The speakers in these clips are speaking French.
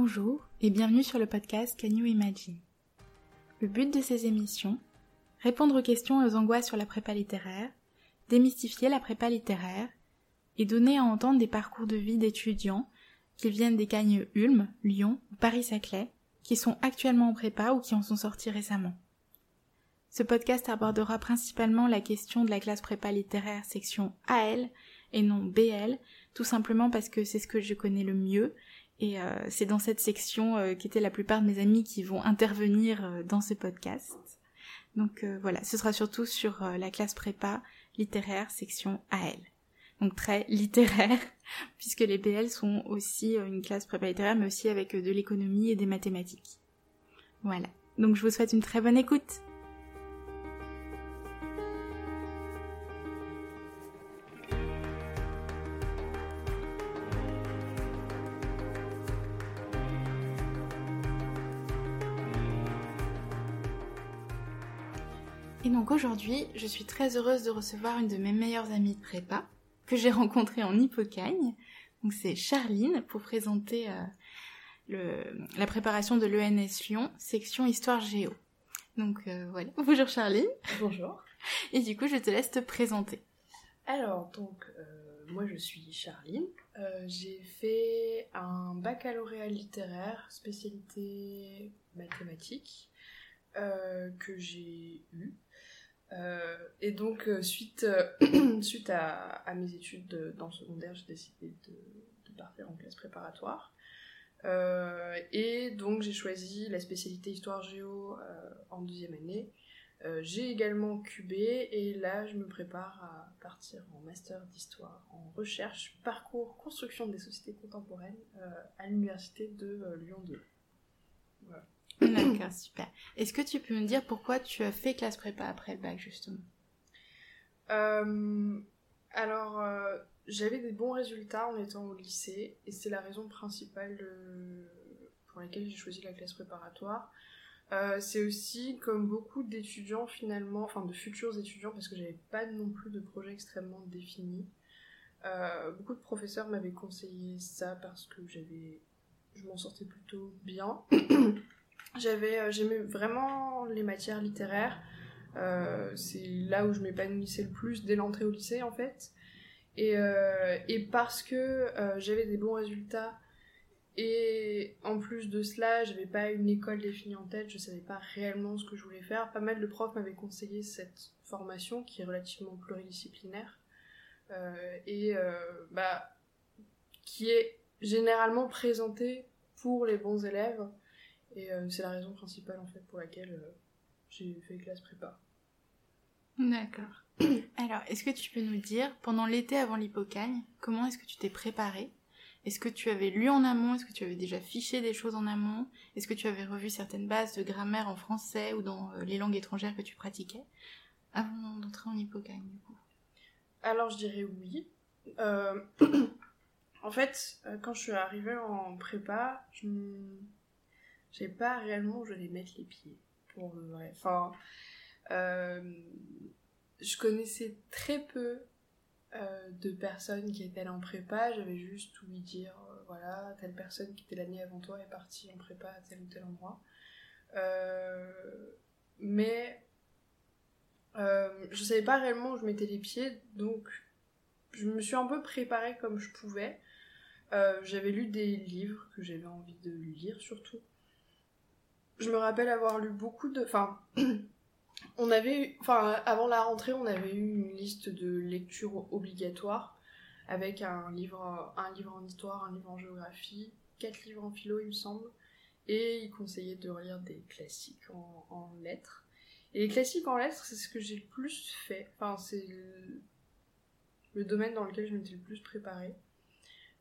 Bonjour et bienvenue sur le podcast Can You Imagine Le but de ces émissions Répondre aux questions et aux angoisses sur la prépa littéraire, démystifier la prépa littéraire et donner à entendre des parcours de vie d'étudiants qui viennent des Cagnes Ulm, Lyon ou Paris-Saclay, qui sont actuellement en prépa ou qui en sont sortis récemment. Ce podcast abordera principalement la question de la classe prépa littéraire section AL et non BL, tout simplement parce que c'est ce que je connais le mieux et euh, c'est dans cette section euh, qu'étaient la plupart de mes amis qui vont intervenir euh, dans ce podcast. Donc voilà, ce sera surtout sur la classe prépa littéraire section AL. Donc très littéraire, puisque les BL sont aussi une classe prépa littéraire, mais aussi avec de l'économie et des mathématiques. Voilà. Donc je vous souhaite une très bonne écoute. Donc aujourd'hui, je suis très heureuse de recevoir une de mes meilleures amies de prépa, que j'ai rencontrée en Hippocagne. Donc c'est Charline, pour présenter euh, le, la préparation de l'ENS Lyon, section Histoire Géo. Donc euh, voilà. Bonjour Charline. Bonjour. Et du coup, je te laisse te présenter. Alors, donc, euh, moi je suis Charline. j'ai fait un baccalauréat littéraire, spécialité mathématiques, que j'ai eu. Euh, et donc, euh, suite, euh, suite à, mes études dans le secondaire, j'ai décidé de, partir en classe préparatoire. et donc, j'ai choisi la spécialité histoire-géo en deuxième année. j'ai également QB et là, je me prépare à partir en master d'histoire en recherche, parcours, construction des sociétés contemporaines à l'université de Lyon 2. Voilà. D'accord, super. Est-ce que tu peux me dire pourquoi tu as fait classe prépa après le bac, justement? Euh, Alors, euh, j'avais des bons résultats en étant au lycée, et c'est la raison principale pour laquelle j'ai choisi la classe préparatoire. Euh, c'est aussi comme beaucoup d'étudiants finalement, enfin de futurs étudiants, parce que j'avais pas non plus de projet extrêmement défini. beaucoup de professeurs m'avaient conseillé ça parce que j'avais, je m'en sortais plutôt bien. J'avais, euh, j'aimais vraiment les matières littéraires. Euh, c'est là où je m'épanouissais le plus dès l'entrée au lycée en fait. Et, euh, et parce que j'avais des bons résultats et en plus de cela, j'avais pas une école définie en tête, je savais pas réellement ce que je voulais faire. Pas mal de profs m'avaient conseillé cette formation qui est relativement pluridisciplinaire et bah qui est généralement présentée pour les bons élèves et euh, c'est la raison principale en fait pour laquelle euh, j'ai fait classe prépa. D'accord. Alors, est-ce que tu peux nous dire, pendant l'été avant l'hypocagne, comment est-ce que tu t'es préparé Est-ce que tu avais lu en amont? Est-ce que tu avais déjà fiché des choses en amont? Est-ce que tu avais revu certaines bases de grammaire en français ou dans euh, les langues étrangères que tu pratiquais avant d'entrer en hypocagne du coup? Alors, je dirais oui. en fait, quand je suis arrivée en prépa, je je sais pas réellement où je vais mettre les pieds, pour le vrai. Enfin, euh, je connaissais très peu euh, de personnes qui étaient en prépa, j'avais juste ouï dire, euh, voilà, telle personne qui était l'année avant toi est partie en prépa à tel ou tel endroit. mais je savais pas réellement où je mettais les pieds, donc je me suis un peu préparée comme je pouvais. j'avais lu des livres que j'avais envie de lire surtout je me rappelle avoir lu beaucoup de. Enfin, on avait. Enfin, avant la rentrée, on avait eu une liste de lectures obligatoires avec un livre, en histoire, un livre en géographie, quatre livres en philo, il me semble. Et il conseillait de relire des classiques en, lettres. Et les classiques en lettres, c'est ce que j'ai le plus fait. Enfin, c'est le domaine dans lequel je m'étais le plus préparée.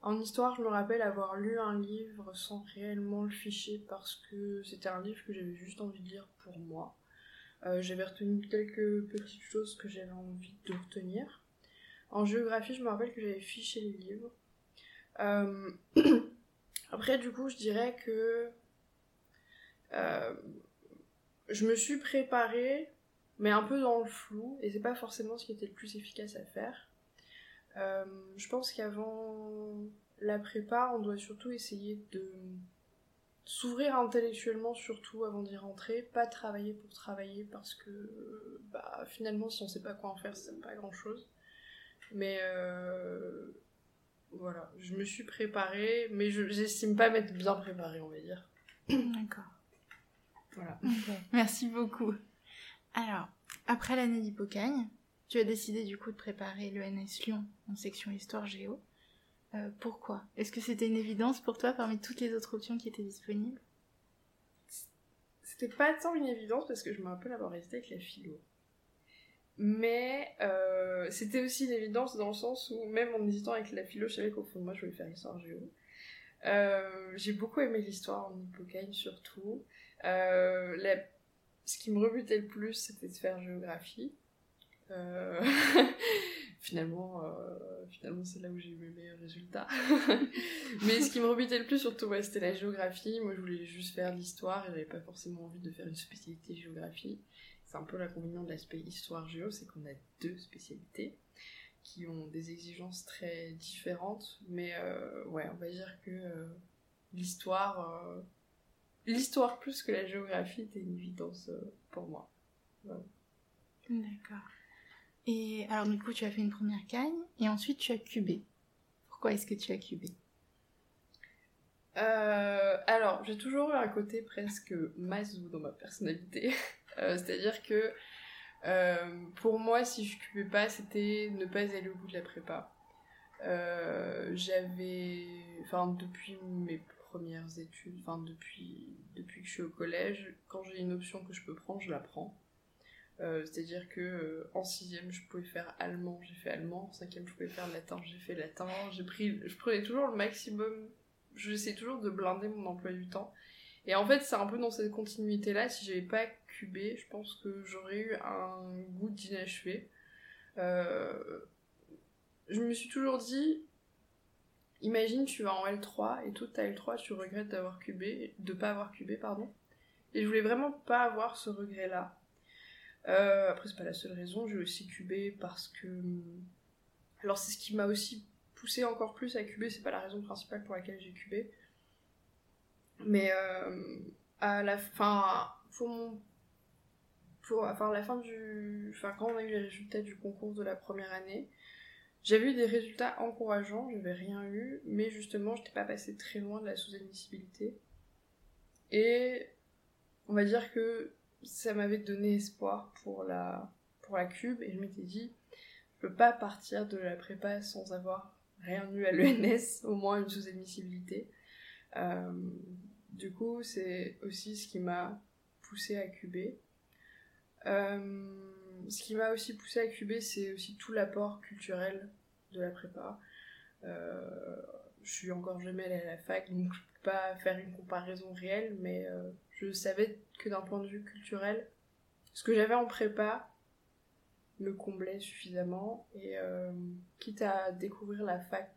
En histoire, je me rappelle avoir lu un livre sans réellement le ficher parce que c'était un livre que j'avais juste envie de lire pour moi. Euh, j'avais retenu quelques petites choses que j'avais envie de retenir. En géographie, je me rappelle que j'avais fiché les livres. Euh, après, du coup, je dirais que euh, je me suis préparée, mais un peu dans le flou, et c'est pas forcément ce qui était le plus efficace à faire. Euh, je pense qu'avant la prépa, on doit surtout essayer de s'ouvrir intellectuellement surtout avant d'y rentrer, pas travailler pour travailler parce que bah, finalement si on sait pas quoi en faire, ça sert pas grand chose. Mais euh, voilà, je me suis préparée, mais je j'estime pas m'être bien préparée, on va dire. D'accord. Voilà. Merci beaucoup. Alors, après l'année d'Hippocagne, tu as décidé du coup de préparer le NS Lyon en section Histoire Géo. Euh, pourquoi? Est-ce que c'était une évidence pour toi parmi toutes les autres options qui étaient disponibles? C'était pas tant une évidence parce que je me rappelle avoir hésité avec la philo. Mais euh, c'était aussi une évidence dans le sens où, même en hésitant avec la philo, je savais qu'au fond de moi, je voulais faire histoire géo. Euh, j'ai beaucoup aimé l'histoire en Hippocagne surtout. Ce qui me rebutait le plus, c'était de faire géographie. Euh, finalement, euh, finalement c'est là où j'ai eu mes meilleurs résultats. Mais ce qui me rebutait le plus, surtout, c'était la géographie. Moi, je voulais juste faire l'histoire et j'avais pas forcément envie de faire une spécialité géographie. C'est un peu l'inconvénient de l'aspect histoire-géo, c'est qu'on a deux spécialités qui ont des exigences très différentes. Mais euh, ouais, on va dire que l'histoire, l'histoire plus que la géographie était une évidence pour moi. D'accord. Et alors du coup, tu as fait une première cagne et ensuite tu as cubé. Pourquoi est-ce que tu as cubé? Euh, alors, j'ai toujours eu un côté presque mazou dans ma personnalité. Euh, c'est-à-dire que euh, pour moi, si je cubais pas, c'était ne pas aller au bout de la prépa. J'avais. Enfin, depuis mes premières études, enfin, depuis, depuis que je suis au collège, quand j'ai une option que je peux prendre, je la prends. Euh, c'est-à-dire que euh, en sixième, je pouvais faire allemand, j'ai fait allemand. En cinquième, je pouvais faire latin, j'ai fait latin. J'ai pris, je prenais toujours le maximum. J'essaie toujours de blinder mon emploi du temps. Et en fait, c'est un peu dans cette continuité-là. Si j'avais pas cubé, je pense que j'aurais eu un goût d'inachevé. Euh, je me suis toujours dit, imagine tu vas en L3 et toute ta L3 tu regrettes d'avoir cubé, de pas avoir cubé, pardon. Et je voulais vraiment pas avoir ce regret-là. Euh, après, c'est pas la seule raison, j'ai aussi cubé parce que. Alors, c'est ce qui m'a aussi poussé encore plus à cuber, c'est pas la raison principale pour laquelle j'ai cubé. Mais euh, à la fin. Pour mon. Enfin. Enfin, quand on a eu les résultats du concours de la première année, j'avais eu des résultats encourageants, j'avais rien eu, mais justement, j'étais pas passé très loin de la sous-admissibilité. Et on va dire que ça m'avait donné espoir pour la, pour la cube et je m'étais dit, je peux pas partir de la prépa sans avoir rien eu à l'ENS, au moins une sous-admissibilité. Euh, du coup, c'est aussi ce qui m'a poussé à cuber. Euh, ce qui m'a aussi poussé à cuber, c'est aussi tout l'apport culturel de la prépa. Euh, je suis encore jamais allée à la fac, donc je peux pas faire une comparaison réelle, mais je savais que d'un point de vue culturel, ce que j'avais en prépa me comblait suffisamment et euh, quitte à découvrir la fac,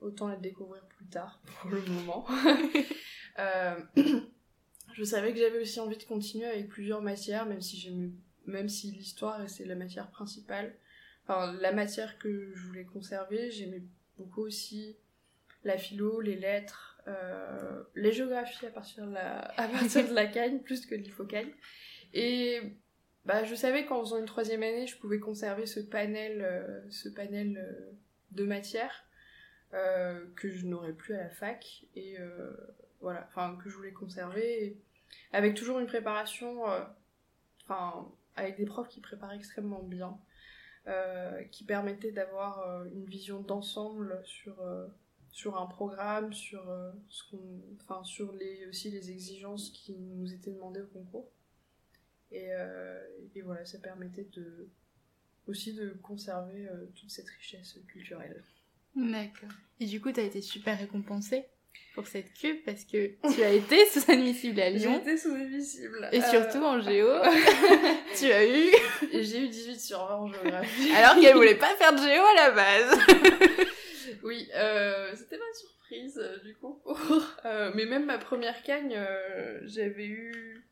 autant la découvrir plus tard pour le moment. Euh, je savais que j'avais aussi envie de continuer avec plusieurs matières, même si j'aimais, même si l'histoire c'est la matière principale, enfin la matière que je voulais conserver, j'aimais beaucoup aussi la philo, les lettres, euh, les géographies à partir de la, à plus que de l'hypocagne. Et bah, je savais qu'en faisant une troisième année, je pouvais conserver ce panel, euh, ce panel euh, de matières que je n'aurais plus à la fac. Et voilà, enfin, que je voulais conserver. avec toujours une préparation, enfin, avec des profs qui préparaient extrêmement bien. qui permettaient d'avoir une vision d'ensemble sur, sur un programme, sur, euh, ce qu'on, enfin, sur les, aussi les exigences qui nous étaient demandées au concours. Et, euh, et voilà, ça permettait de, aussi de conserver euh, toute cette richesse culturelle. D'accord. Et du coup, tu as été super récompensée pour cette cube parce que tu as été sous-admissible à Lyon. J'ai été sous-admissible. Et surtout en géo, tu as eu... J'ai eu 18 sur 20 en géographie. Alors qu'elle voulait pas faire de géo à la base. Oui, euh, c'était ma surprise euh, du coup. Euh, mais même ma première cagne, j'avais eu.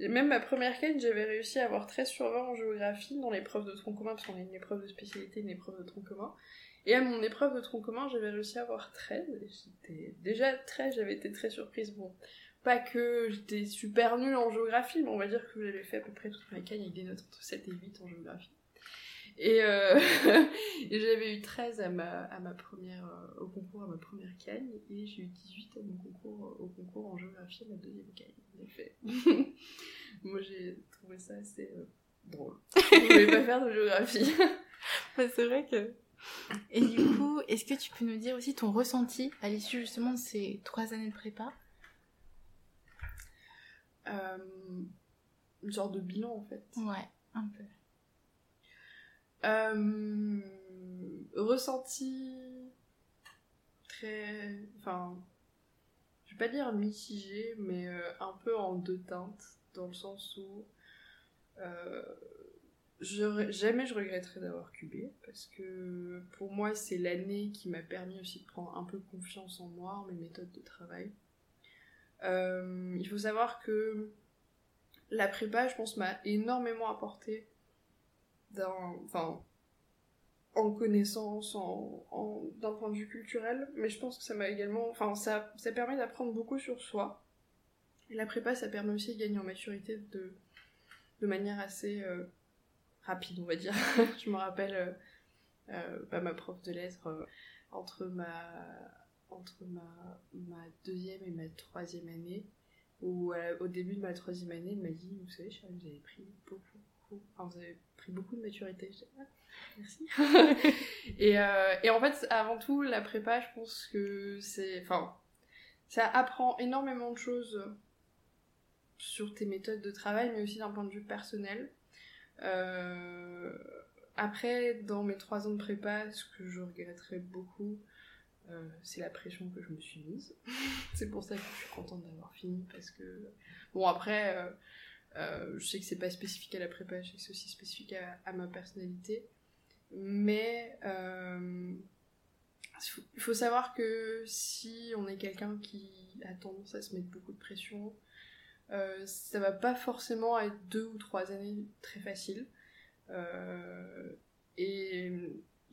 Même ma première cagne, j'avais réussi à avoir 13 sur 20 en géographie dans l'épreuve de tronc commun, parce qu'on a une épreuve de spécialité, une épreuve de tronc commun. Et à mon épreuve de tronc commun, j'avais réussi à avoir 13. Et j'étais déjà 13, j'avais été très surprise. Bon, pas que j'étais super nulle en géographie, mais on va dire que j'avais fait à peu près toute ma cagne avec des notes entre 7 et 8 en géographie. Et, euh, et j'avais eu 13 à ma, à ma première, euh, au concours à ma première cagne, et j'ai eu 18 à mon concours, au concours en géographie à ma deuxième cagne, en effet. Moi j'ai trouvé ça assez euh, drôle. Je voulais pas faire de géographie. c'est vrai que. Et du coup, est-ce que tu peux nous dire aussi ton ressenti à l'issue justement de ces trois années de prépa? Euh, Une sorte de bilan en fait. Ouais, un peu. Euh, ressenti très. Enfin. Je vais pas dire mitigé, mais euh, un peu en deux teintes, dans le sens où. Euh, jamais je regretterai d'avoir cubé parce que pour moi c'est l'année qui m'a permis aussi de prendre un peu confiance en moi, en mes méthodes de travail. Il faut savoir que la prépa, je pense, m'a énormément apporté enfin, en connaissance, en, d'un point de vue culturel, mais je pense que ça m'a également, enfin, ça, ça permet d'apprendre beaucoup sur soi. La prépa, ça permet aussi de gagner en maturité de, de manière assez euh, rapide, on va dire. je me rappelle, euh, euh, bah, ma prof de lettres, euh, entre ma entre ma, ma deuxième et ma troisième année, ou au début de ma troisième année, elle m'a dit, vous savez, chérie, vous avez pris beaucoup, beaucoup, enfin, vous avez pris beaucoup de maturité. Je dis, ah, merci. et, et en fait, avant tout, la prépa, je pense que c'est, enfin, ça apprend énormément de choses sur tes méthodes de travail, mais aussi d'un point de vue personnel. Euh, après, dans mes trois ans de prépa, ce que je regretterais beaucoup, euh, c'est la pression que je me suis mise. c'est pour ça que je suis contente d'avoir fini, parce que... Bon, après, euh, euh je sais que c'est pas spécifique à la prépa, je sais que c'est aussi spécifique à, ma personnalité, mais... Euh, il faut savoir que si on est quelqu'un qui a tendance à se mettre beaucoup de pression, euh, ça va pas forcément être deux ou trois années très faciles. Euh, et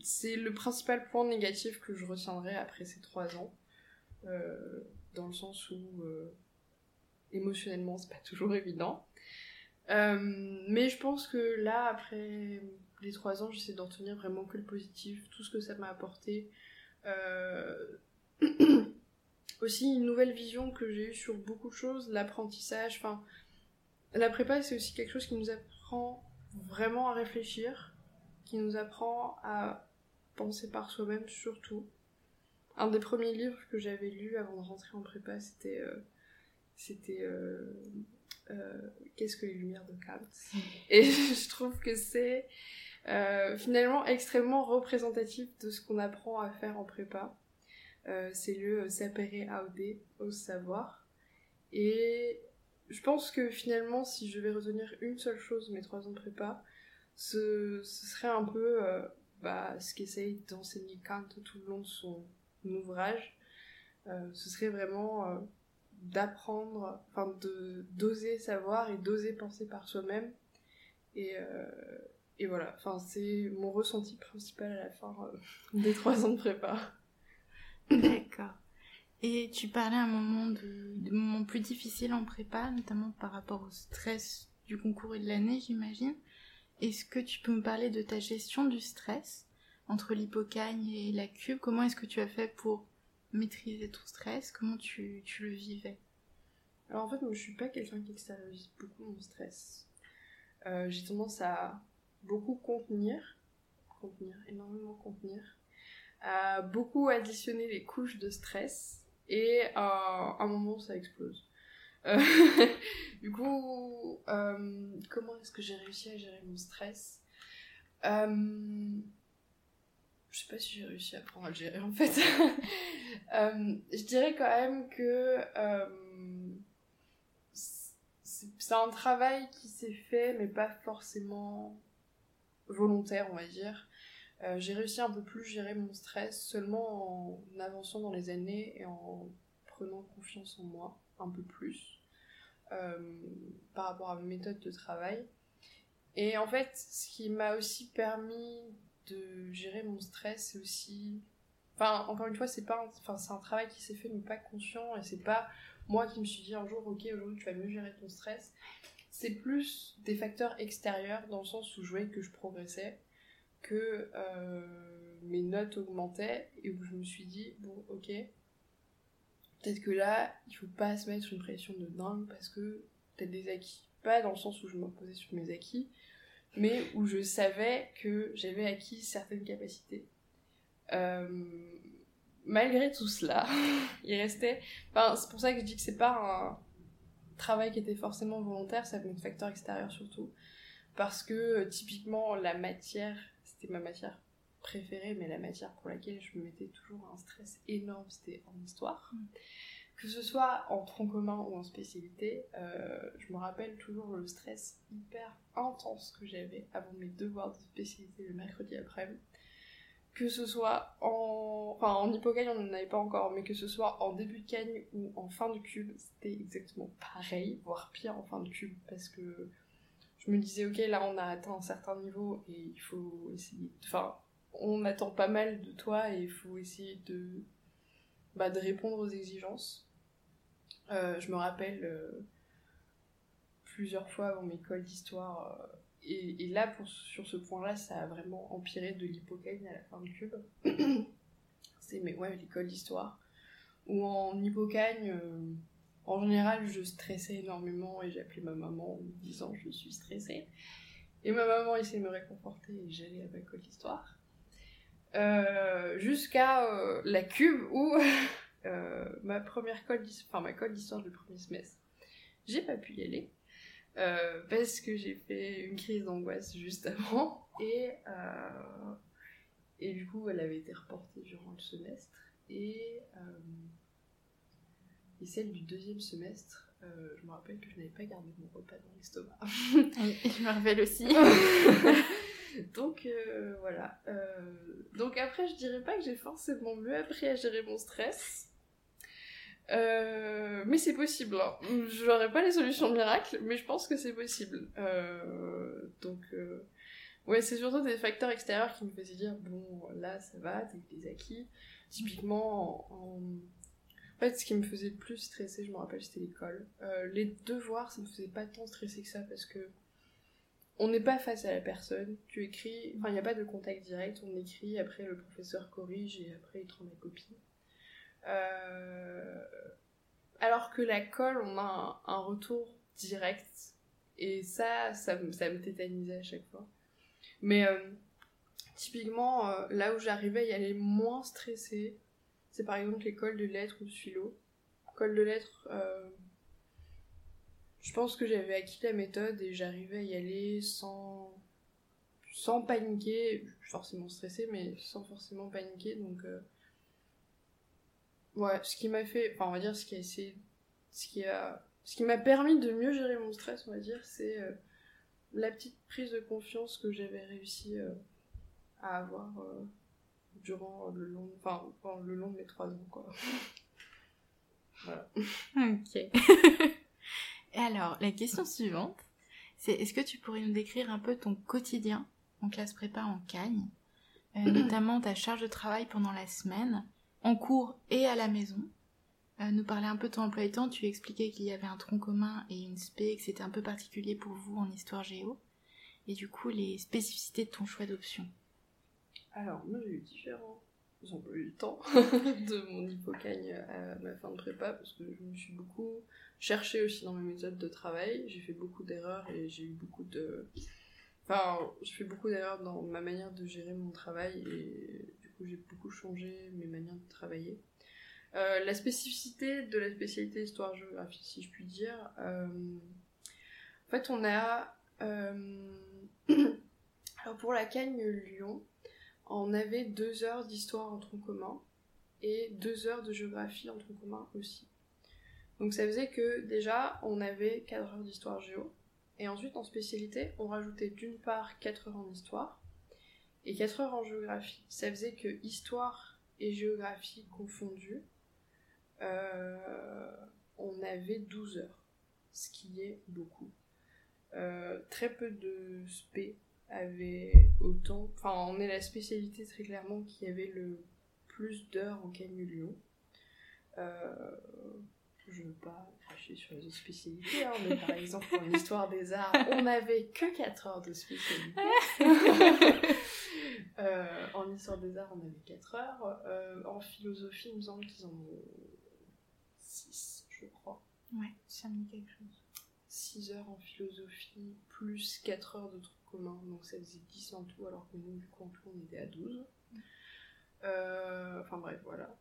c'est le principal point négatif que je retiendrai après ces trois ans. Dans le sens où émotionnellement c'est pas toujours évident. Euh, mais je pense que là, après les trois ans, j'essaie d'en tenir vraiment que le positif, tout ce que ça m'a apporté. aussi une nouvelle vision que j'ai eue sur beaucoup de choses, l'apprentissage, enfin, la prépa c'est aussi quelque chose qui nous apprend vraiment à réfléchir, qui nous apprend à penser par soi-même surtout. Un des premiers livres que j'avais lu avant de rentrer en prépa, c'était euh, c'était euh, euh, Qu'est-ce que les lumières de Kant Et je trouve que c'est euh, finalement extrêmement représentatif de ce qu'on apprend à faire en prépa. Euh, c'est le sapere aude, au savoir. Et je pense que finalement, si je vais retenir une seule chose mes trois ans de prépa, ce, serait un peu euh, bah, ce qu'essaye d'enseigner Kant tout le long de son ouvrage. Euh, ce serait vraiment euh, d'apprendre, enfin de d'oser savoir et d'oser penser par soi-même. Et, euh, et voilà, enfin c'est mon ressenti principal à la fin des trois ans de prépa. D'accord. Et tu parlais à un moment de, de plus difficiles en prépa, notamment par rapport au stress du concours et de l'année, j'imagine. Est-ce que tu peux me parler de ta gestion du stress entre l'hypocagne et la cube Comment est-ce que tu as fait pour maîtriser ton stress Comment tu, le vivais? Alors en fait, moi je suis pas quelqu'un qui extériorise beaucoup mon stress. Euh, J'ai tendance à beaucoup contenir, contenir, énormément contenir a beaucoup additionné les couches de stress et à un moment ça explose. Euh, du coup, euh, comment est-ce que j'ai réussi à gérer mon stress? Euh, Je sais pas si j'ai réussi à apprendre à gérer en fait. Euh, je dirais quand même que euh, c'est un travail qui s'est fait mais pas forcément volontaire on va dire. Euh, j'ai réussi un peu plus gérer mon stress seulement en avançant dans les années et en prenant confiance en moi un peu plus par rapport à mes méthodes de travail. Et en fait, ce qui m'a aussi permis de gérer mon stress, c'est aussi... Enfin, encore une fois, c'est pas un... Enfin, c'est un travail qui s'est fait mais pas conscient et c'est pas moi qui me suis dit un jour, ok, aujourd'hui tu vas mieux gérer ton stress. C'est plus des facteurs extérieurs dans le sens où je voyais que je progressais, que euh, mes notes augmentaient et où je me suis dit, bon, ok, peut-être que là, il faut pas se mettre une pression de dingue parce que peut-être des acquis. Pas dans le sens où je m'imposais sur mes acquis, mais où je savais que j'avais acquis certaines capacités. Euh, malgré tout cela, il restait. C'est pour ça que je dis que c'est pas un travail qui était forcément volontaire, ça venait de facteurs extérieurs surtout. Parce que typiquement, la matière, c'était ma matière préférée, mais la matière pour laquelle je me mettais toujours un stress énorme, c'était en histoire. Que ce soit en tronc commun ou en spécialité, euh, je me rappelle toujours le stress hyper intense que j'avais avant mes devoirs de spécialité le mercredi après-midi que ce soit en. Enfin, en hypocagne, on n'en avait pas encore, mais que ce soit en début de cagne ou en fin de cube, c'était exactement pareil, voire pire en fin de cube, parce que je me disais, ok, là on a atteint un certain niveau et il faut essayer. Enfin, on attend pas mal de toi et il faut essayer de. Bah, de répondre aux exigences. Euh, je me rappelle euh, plusieurs fois avant mes cols d'histoire. Euh, et, là, sur ce point-là, ça a vraiment empiré de l'hypocagne à la fin du cube. c'est mais ouais, l'école d'histoire. Ou en hypocagne, en général, je stressais énormément et j'appelais ma maman en me disant je suis stressée. Et ma maman essayait de me réconforter et j'allais à ma colle d'histoire. Jusqu'à la cube où ma première colle enfin ma colle d'histoire du premier semestre, j'ai pas pu y aller euh, parce que j'ai fait une crise d'angoisse juste avant. Et, euh, et du coup elle avait été reportée durant le semestre. Et, euh, et celle du deuxième semestre je me rappelle que je n'avais pas gardé mon repas dans l'estomac. Je me rappelle aussi. Donc voilà. Donc après je dirais pas que j'ai forcément mieux appris à gérer mon stress euh, mais c'est possible. Hein. J'aurais pas les solutions miracles, mais je pense que c'est possible. Euh, donc, euh, ouais, c'est surtout des facteurs extérieurs qui me faisaient dire bon, là ça va, t'as des acquis. Typiquement, en, fait, ce qui me faisait le plus stresser, je me rappelle, c'était l'école. les devoirs, ça me faisait pas tant stresser que ça parce que on n'est pas face à la personne. Tu écris, enfin, il n'y a pas de contact direct, on écrit, après le professeur corrige et après il te rend la copie. Euh, alors que la colle, on a un, retour direct. Et ça, ça, me tétanisait à chaque fois. Mais euh, typiquement, euh, là où j'arrivais à y aller moins stressée, c'est par exemple l'école de lettres ou de philo. École de lettres, je pense que j'avais acquis la méthode et j'arrivais à y aller sans, sans paniquer. forcément stressée, mais sans forcément paniquer. Donc, Ouais, ce qui m'a fait, enfin on va dire ce qui a essayé, ce qui a, ce qui m'a permis de mieux gérer mon stress, on va dire, c'est euh, la petite prise de confiance que j'avais réussi euh, à avoir euh, durant le long, enfin le long de mes trois ans quoi. voilà. Ok. Et alors, la question suivante, c'est est-ce que tu pourrais nous décrire un peu ton quotidien en classe prépa en Cagne, notamment ta charge de travail pendant la semaine en cours et à la maison. Euh, nous parler un peu de ton emploi du temps, tu expliquais qu'il y avait un tronc commun et une spé, que c'était un peu particulier pour vous en histoire géo, et du coup les spécificités de ton choix d'option. Alors, moi j'ai eu différents emplois du temps de mon hypocagne à ma fin de prépa, parce que je me suis beaucoup cherchée aussi dans mes méthodes de travail, j'ai fait beaucoup d'erreurs et j'ai eu beaucoup de... Enfin, je fais beaucoup d'erreurs dans ma manière de gérer mon travail et j'ai beaucoup changé mes manières de travailler. Euh, la spécificité de la spécialité histoire-géographie, si je puis dire, euh, en fait, on a. Euh, alors, pour la Cagne Lyon, on avait deux heures d'histoire en tronc commun et deux heures de géographie en tronc commun aussi. Donc, ça faisait que déjà, on avait quatre heures d'histoire géo. Et ensuite, en spécialité, on rajoutait d'une part 4 heures en histoire et 4 heures en géographie. Ça faisait que histoire et géographie confondues, euh, on avait 12 heures, ce qui est beaucoup. Euh, très peu de spé avaient autant. Enfin, on est la spécialité très clairement qui avait le plus d'heures en Lyon. Euh, je veux pas cracher sur les autres spécialités, hein, mais par exemple en histoire des arts, on n'avait que 4 heures de spécialité. Euh, en histoire des arts, on avait 4 heures. Euh, en philosophie, il me semble qu'ils en ont 6, je crois. Ouais, ça me dit quelque chose. 6 heures en philosophie, plus 4 heures de trucs communs, donc ça faisait 10 en tout, alors que nous, du coup, en tout, on était à 12. Euh, enfin bref, voilà.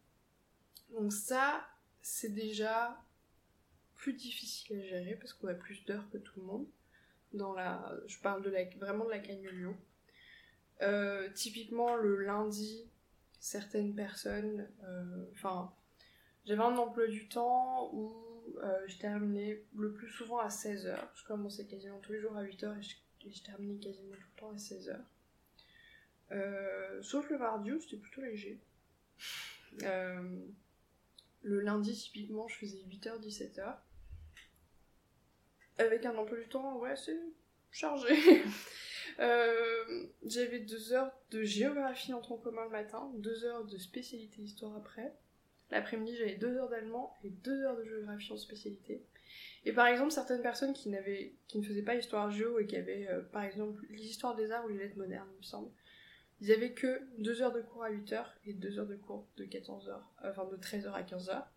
Donc ça, c'est déjà plus difficile à gérer parce qu'on a plus d'heures que tout le monde. Dans la, je parle de la, vraiment de la Cagne Lyon. Euh, typiquement le lundi, certaines personnes, euh, enfin, j'avais un emploi du temps où euh, je terminais le plus souvent à 16h. Je commençais quasiment tous les jours à 8h et je, terminais quasiment tout le temps à 16h. sauf le mardi où c'était plutôt léger. Le lundi, typiquement, je faisais 8h, 17h. Avec un emploi du temps, ouais, c'est chargé. Euh, j'avais deux heures de géographie en tronc commun le matin, deux heures de spécialité histoire après. L'après-midi, j'avais deux heures d'allemand et deux heures de géographie en spécialité. Et par exemple, certaines personnes qui, n'avaient, qui ne faisaient pas histoire géo et qui avaient, euh, par exemple, l'histoire des arts ou les lettres modernes, il me semble, ils avaient que deux heures de cours à 8 heures et deux heures de cours de 14 heures, enfin de 13 heures à 15 heures.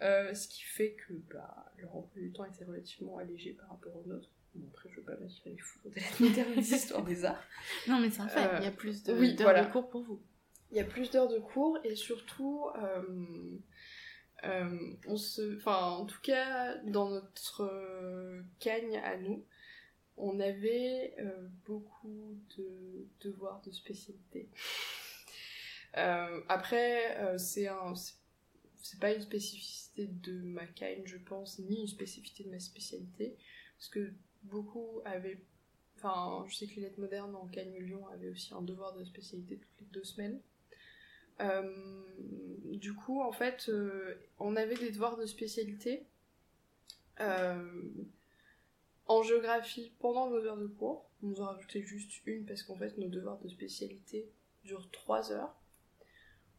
Euh, ce qui fait que bah, leur emploi du temps était relativement allégé par rapport aux nôtres. Bon, après, je veux pas m'attirer les fous de la moderne d'histoire des arts. Non, mais c'est un fait, il y a Euh, plus de, oui, d'heures voilà. de cours pour vous. Il y a plus d'heures de cours et surtout, euh, euh, on se, enfin, en tout cas, dans notre euh, cagne à nous, on avait euh, beaucoup de devoirs de spécialité. Euh, après, euh, c'est un, pas une spécificité de ma cagne, je pense, ni une spécificité de ma spécialité, parce que beaucoup avaient Enfin, je sais que les lettres modernes en Cagne Lyon avaient aussi un devoir de spécialité toutes les deux semaines. Euh, du coup, en fait, on avait des devoirs de spécialité en géographie pendant nos heures de cours. On nous en rajoutait juste une parce qu'en fait, nos devoirs de spécialité durent trois heures.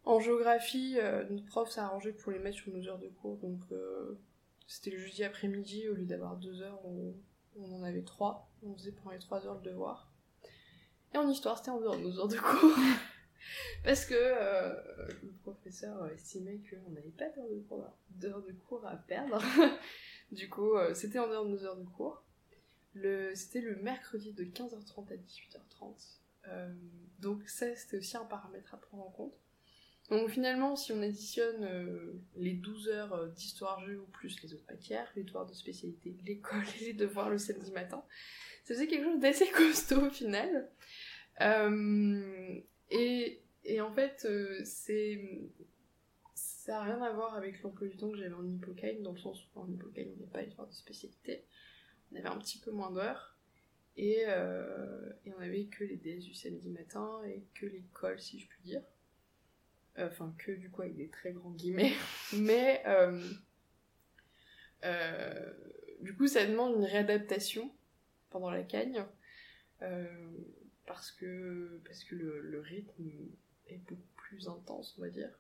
En géographie, euh, notre prof s'est arrangé pour les mettre sur nos heures de cours, donc euh, c'était le jeudi après-midi, au lieu d'avoir deux heures, on, en avait trois. On faisait pendant les trois heures le devoir. Et en histoire, c'était en dehors de nos heures de cours. Parce que euh, le professeur estimait qu'on n'avait pas d'heures de, de cours à perdre. du coup, c'était en dehors de nos heures de cours. C'était le mercredi de 15h30 à 18h30. Euh, donc ça, c'était aussi un paramètre à prendre en compte. Donc finalement, si on additionne euh, les 12 heures euh, d'histoire jeu ou plus les autres matières, les devoirs de spécialité, l'école et les devoirs le samedi matin, ça faisait quelque chose d'assez costaud au final. Et, et en fait, c'est ça n'a rien à voir avec l'emploi du temps que j'avais en hippocane, dans le sens où en hippocane, il n'y a pas d'histoire de spécialité. On avait un petit peu moins d'heures. Et, euh, on avait que les DS du samedi matin et que l'école, si je puis dire. Enfin, que du coup avec des très grands guillemets. Mais euh, euh, du coup, ça demande une réadaptation pendant la cagne. euh, parce que, parce que le, rythme est beaucoup plus intense, on va dire.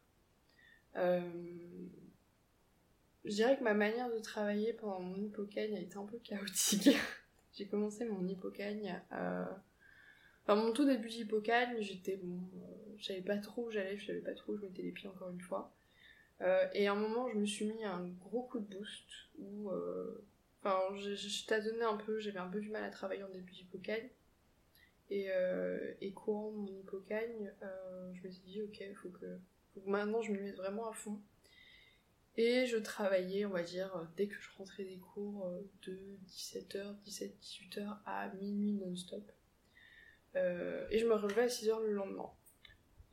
Euh, je dirais que ma manière de travailler pendant mon hippocagne a été un peu chaotique. J'ai commencé mon hippocagne à... Enfin, mon tout début d'hippocagne, j'étais bon... euh, je savais pas trop où j'allais, je savais pas trop où je mettais les pieds encore une fois. Euh, et à un moment, je me suis mis un gros coup de boost où... euh, Enfin, je, un peu, j'avais un peu du mal à travailler en début d'hippocagne. Et, euh, et courant mon hippocagne, euh, je me suis dit, ok, faut faut que maintenant je me mette vraiment à fond. Et je travaillais, on va dire, euh, dès que je rentrais des cours, euh, de 17h, 17-18h à minuit non-stop. Euh, et je me relevais à 6h le lendemain.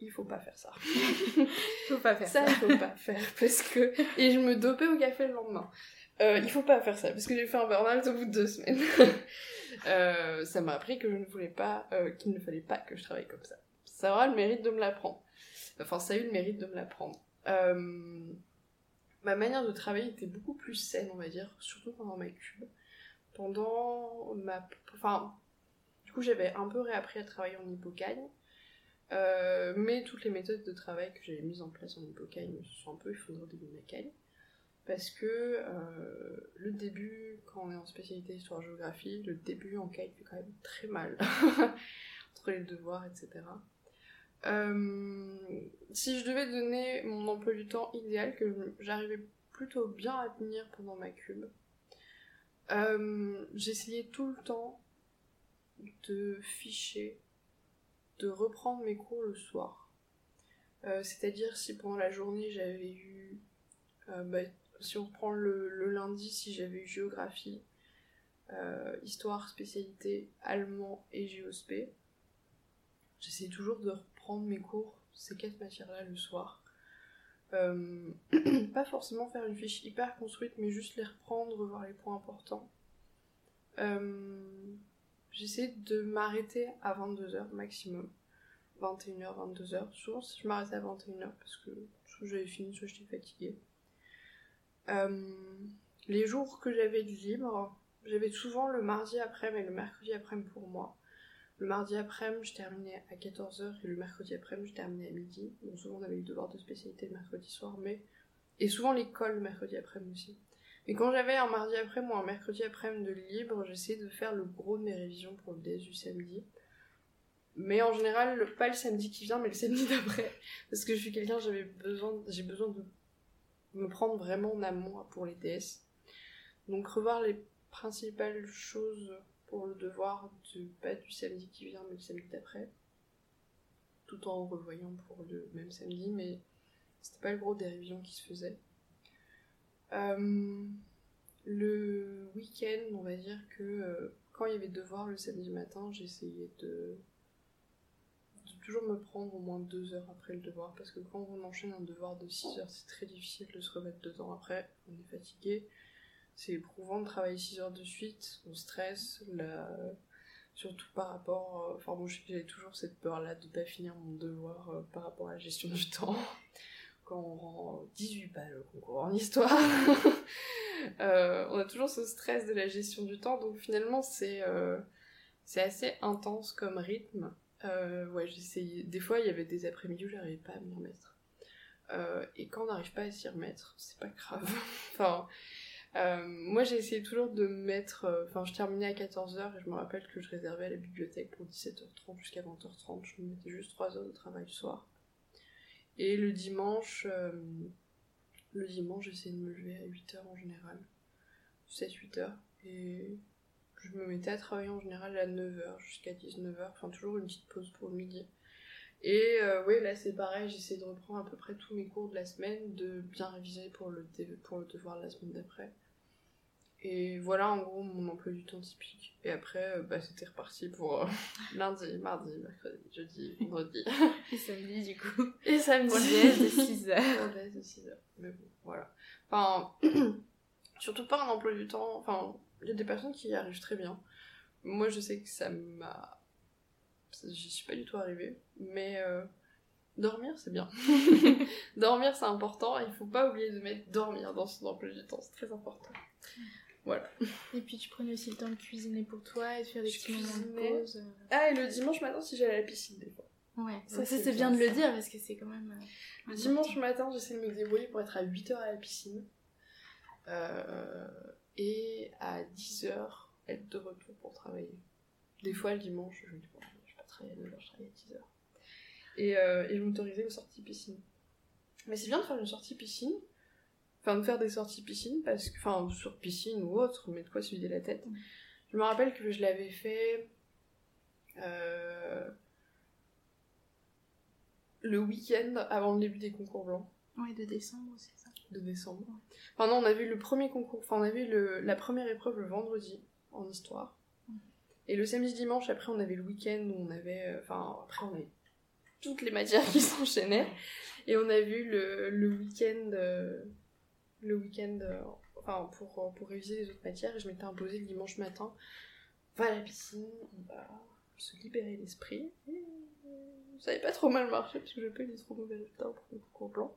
Il faut pas faire ça. Faut pas faire Ça, il faut pas faire parce que. Et je me dopais au café le lendemain. Euh, il faut pas faire ça parce que j'ai fait un burn-out au bout de deux semaines. Euh, ça m'a appris que je ne voulais pas, qu'il ne fallait pas que je travaille comme ça. Ça aura le mérite de me l'apprendre. Enfin, ça a eu le mérite de me l'apprendre. Ma manière de travailler était beaucoup plus saine, on va dire, surtout pendant ma cube. Pendant ma. Enfin, du coup, j'avais un peu réappris à travailler en hippocagne. Euh, mais toutes les méthodes de travail que j'avais mises en place en hippocagne se sont un peu effondrées début de ma cagne. parce que euh, le début, quand on est en spécialité histoire-géographie, le début en cas fait quand même très mal, entre les devoirs, etc. Euh, si je devais donner mon emploi du temps idéal, que j'arrivais plutôt bien à tenir pendant ma cube, euh, j'essayais tout le temps de ficher, de reprendre mes cours le soir. C'est-à-dire si pendant la journée j'avais eu bah, si on reprend le, lundi, si j'avais eu géographie, euh, histoire, spécialité, allemand et géospé, j'essaie toujours de reprendre mes cours, ces quatre matières-là, le soir. Euh, pas forcément faire une fiche hyper construite, mais juste les reprendre, revoir les points importants. Euh, j'essaie de m'arrêter à 22h maximum. 21h, 22h. Souvent, je m'arrêtais à 21h parce que soit j'avais fini, soit j'étais fatiguée. Euh, les jours que j'avais du libre, j'avais souvent le mardi après-midi et le mercredi après-midi pour moi. Le mardi après-midi, je terminais à 14h et le mercredi après-midi, je terminais à midi. Donc souvent, on avait le devoir de spécialité le mercredi soir, mais. Et souvent l'école le mercredi après-midi aussi. Mais quand j'avais un mardi après-midi ou un mercredi après-midi de libre, j'essayais de faire le gros de mes révisions pour le DS du samedi. Mais en général, pas le samedi qui vient, mais le samedi d'après. Parce que je suis quelqu'un, j'avais besoin, j'ai besoin de me prendre vraiment en amont pour les DS. Donc revoir les principales choses pour le devoir de pas du samedi qui vient mais du samedi d'après. Tout en revoyant pour le même samedi, mais c'était pas le gros des révisions qui se faisaient. Euh, le week-end, on va dire que euh, quand il y avait devoir le samedi matin, j'essayais de toujours me prendre au moins deux heures après le devoir, parce que quand on enchaîne un devoir de 6 heures, c'est très difficile de se remettre dedans après, on est fatigué, c'est éprouvant de travailler 6 heures de suite, on stresse, surtout par rapport... Euh, enfin moi j'ai toujours cette peur-là de pas finir mon devoir euh, par rapport à la gestion du temps. Quand on rend 18 balles au concours en histoire, euh, on a toujours ce stress de la gestion du temps, donc finalement c'est assez intense comme rythme. Ouais, j'essayais. Des fois, il y avait des après-midi où j'arrivais pas à m'y remettre. Et quand on n'arrive pas à s'y remettre, c'est pas grave. enfin, euh, moi j'ai essayé toujours de mettre. Euh, enfin, je terminais à 14h et je me rappelle que je réservais à la bibliothèque pour 17h30 jusqu'à 20h30. Je me mettais juste 3 heures de travail le soir. Et le dimanche, euh, le dimanche, j'essayais de me lever à 8h en général. 7-8h. Et je me mettais à travailler en général à 9h jusqu'à 19h, enfin toujours une petite pause pour le midi. Et euh, oui, là c'est pareil, j'essaie de reprendre à peu près tous mes cours de la semaine, de bien réviser pour le, pour le devoir de la semaine d'après. Et voilà en gros mon emploi du temps typique. Et après, euh, bah, c'était reparti pour euh, lundi, mardi, mercredi, jeudi, vendredi. Et samedi du coup. Et samedi. Le de 6h. Pour le de 6h. Mais bon, voilà. Enfin, surtout pas un emploi du temps, enfin il y a des personnes qui y arrivent très bien. Moi, je sais que ça m'a. J'y suis pas du tout arrivée. Mais euh, dormir, c'est bien. dormir, c'est important. Il faut pas oublier de mettre dormir dans son emploi du temps. C'est très important. Voilà. Et puis, tu prenais aussi le temps de cuisiner pour toi et de faire des petits moments de pause. Euh. Ah, et le dimanche matin, si j'allais à la piscine, des fois. Ouais, ça, c'est bien, de le dire parce que c'est quand même. Euh, le dimanche matin, j'essaie de me débrouiller pour être à 8h à la piscine. Euh, et à 10h être de retour pour travailler. Des fois le dimanche, je me dis bon, je vais pas travailler à 9h, je travaille à 10h. Et, euh, et je m'autorisais aux sorties piscine. Mais c'est bien de faire une sortie piscine, enfin de faire des sorties piscine, parce que, enfin sur piscine ou autre, mais de quoi se vider la tête. Je me rappelle que je l'avais fait euh, le week-end avant le début des concours blancs. Ouais, de décembre, c'est ça. De décembre. Enfin non, on a vu le premier concours, enfin on a vu le, la première épreuve le vendredi en histoire. Mhm. Et le samedi dimanche, après on avait le week-end où on avait, euh, enfin après on avait toutes les matières qui s'enchaînaient. Et on a vu le, le week-end, euh, le week-end, euh, enfin pour, pour réviser les autres matières. Et je m'étais imposé le dimanche matin, va à la piscine, on va se libérer l'esprit. Et ça n'avait pas trop mal marché parce que j'ai pas eu des trop mauvais résultats pour le concours blanc.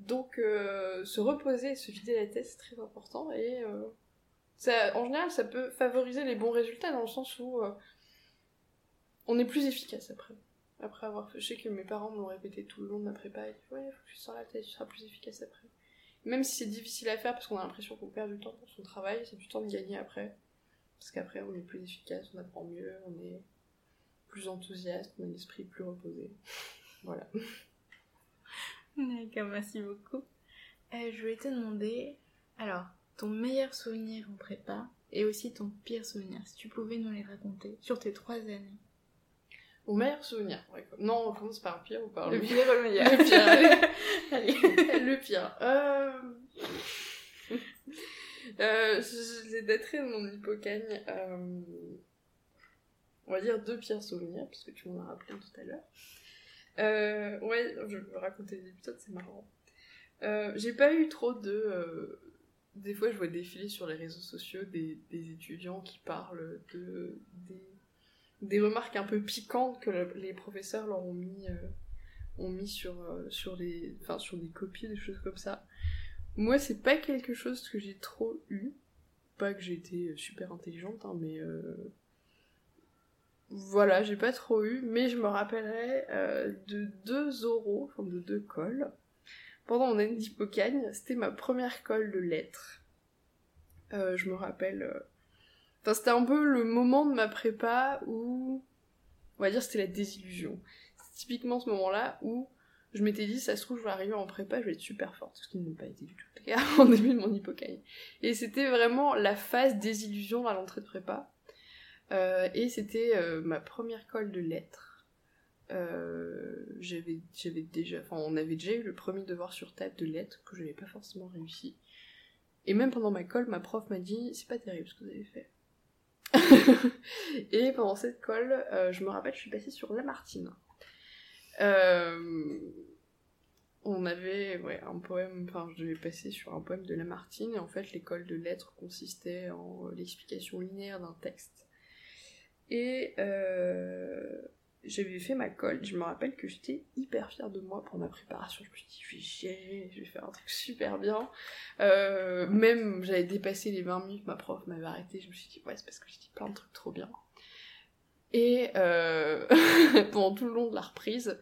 Donc euh, se reposer se vider la tête, c'est très important. Et euh, ça, en général, ça peut favoriser les bons résultats dans le sens où euh, on est plus efficace après. Après avoir fait, je sais que mes parents m'ont répété tout le long de ma prépa, ouais, faut que tu sors la tête, tu seras plus efficace après. Même si c'est difficile à faire parce qu'on a l'impression qu'on perd du temps pour son travail, c'est du temps de gagner après. Parce qu'après, on est plus efficace, on apprend mieux, on est plus enthousiaste, on a l'esprit plus reposé. Voilà. D'accord, merci beaucoup. Euh, je voulais te demander, alors, ton meilleur souvenir en prépa et aussi ton pire souvenir, si tu pouvais nous les raconter sur tes trois années. Mon meilleur souvenir Non, on commence par le pire ou par le, le pire ou le meilleur Le pire, allez. Le pire. Euh... euh, je les daterai de mon hypocagne. Euh... On va dire deux pires souvenirs, puisque tu m'en as rappelé tout à l'heure. Euh, ouais, je vais raconter des épisodes, c'est marrant. J'ai pas eu trop de. Des fois, je vois défiler sur les réseaux sociaux des, des étudiants qui parlent de des, des, remarques un peu piquantes que les professeurs leur ont mis, euh, ont mis sur, euh, sur, les, sur des copies, des choses comme ça. Moi, c'est pas quelque chose que j'ai trop eu. Pas que j'ai été super intelligente, hein, mais voilà, j'ai pas trop eu, mais je me rappellerai euh, de deux oraux, enfin de deux cols. Pendant mon année d'hypocagne, c'était ma première colle de lettres. Euh, je me rappelle. Enfin, c'était un peu le moment de ma prépa où. On va dire c'était la désillusion. C'est typiquement ce moment-là où je m'étais dit, ça se trouve, je vais arriver en prépa, je vais être super forte, ce qui n'a pas été du tout le cas en début de mon hypocagne. Et c'était vraiment la phase désillusion à l'entrée de prépa. Euh, et c'était euh, ma première colle de lettres. Euh, j'avais, j'avais déjà, enfin, on avait déjà eu le premier devoir sur table de lettres que je n'avais pas forcément réussi. Et même pendant ma colle, ma prof m'a dit c'est pas terrible ce que vous avez fait. et pendant cette colle, je me rappelle, je suis passée sur Lamartine. on avait un poème, enfin je devais passer sur un poème de Lamartine, et en fait l'école de lettres consistait en l'explication linéaire d'un texte. Et euh, j'avais fait ma colle. Je me rappelle que j'étais hyper fière de moi pour ma préparation. Je me suis dit, je vais gérer, je vais faire un truc super bien. Euh, même, j'avais dépassé les 20 minutes, ma prof m'avait arrêté. Je me suis dit, ouais, c'est parce que j'ai dit plein de trucs trop bien. Et euh, pendant tout le long de la reprise,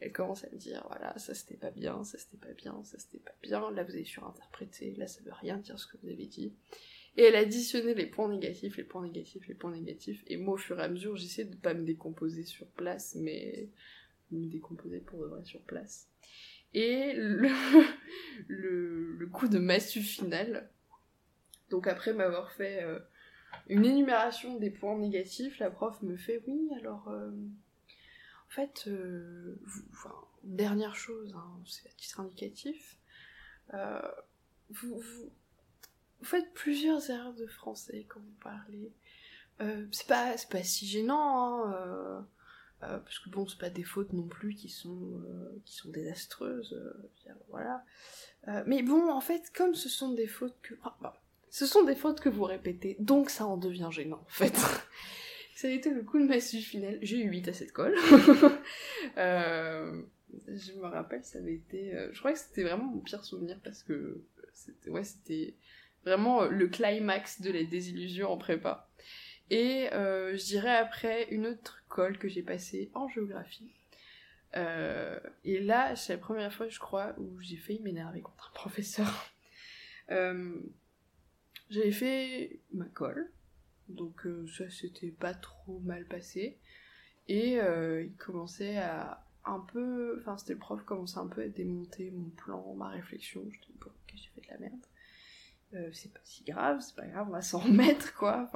elle commence à me dire, voilà, ça c'était pas bien, ça c'était pas bien, ça c'était pas bien. Là, vous avez surinterprété, là, ça veut rien dire ce que vous avez dit. Et elle additionnait les points négatifs, les points négatifs, les points négatifs. Et moi, au fur et à mesure, j'essaie de pas me décomposer sur place, mais me décomposer pour de vrai sur place. Et le, le, coup de massue final, donc après m'avoir fait euh, une énumération des points négatifs, la prof me fait oui, alors euh, en fait, euh, enfin, dernière chose, hein, c'est à titre indicatif, vous, vous, vous faites plusieurs erreurs de français quand vous parlez. Euh, c'est pas, pas si gênant, hein, euh, euh, parce que bon, c'est pas des fautes non plus qui sont, qui sont désastreuses, voilà. mais bon, en fait, comme ce sont des fautes que... ce sont des fautes que vous répétez, donc ça en devient gênant, en fait. ça a été le coup de massue final. J'ai eu 8 à cette colle. je me rappelle, ça avait été... je crois que c'était vraiment mon pire souvenir, parce que. Ouais, c'était Vraiment euh, le climax de la désillusion en prépa. Et euh, je dirais après une autre colle que j'ai passée en géographie. Euh, et là, c'est la première fois, je crois, où j'ai failli m'énerver contre un professeur. J'avais fait ma colle, donc ça s'était pas trop mal passé. Et il commençait à un peu. Enfin, c'était le prof commençait un peu à démonter mon plan, ma réflexion. Je dis, bon, ok, j'ai fait de la merde. Euh, c'est pas si grave, c'est pas grave, on va s'en remettre, quoi.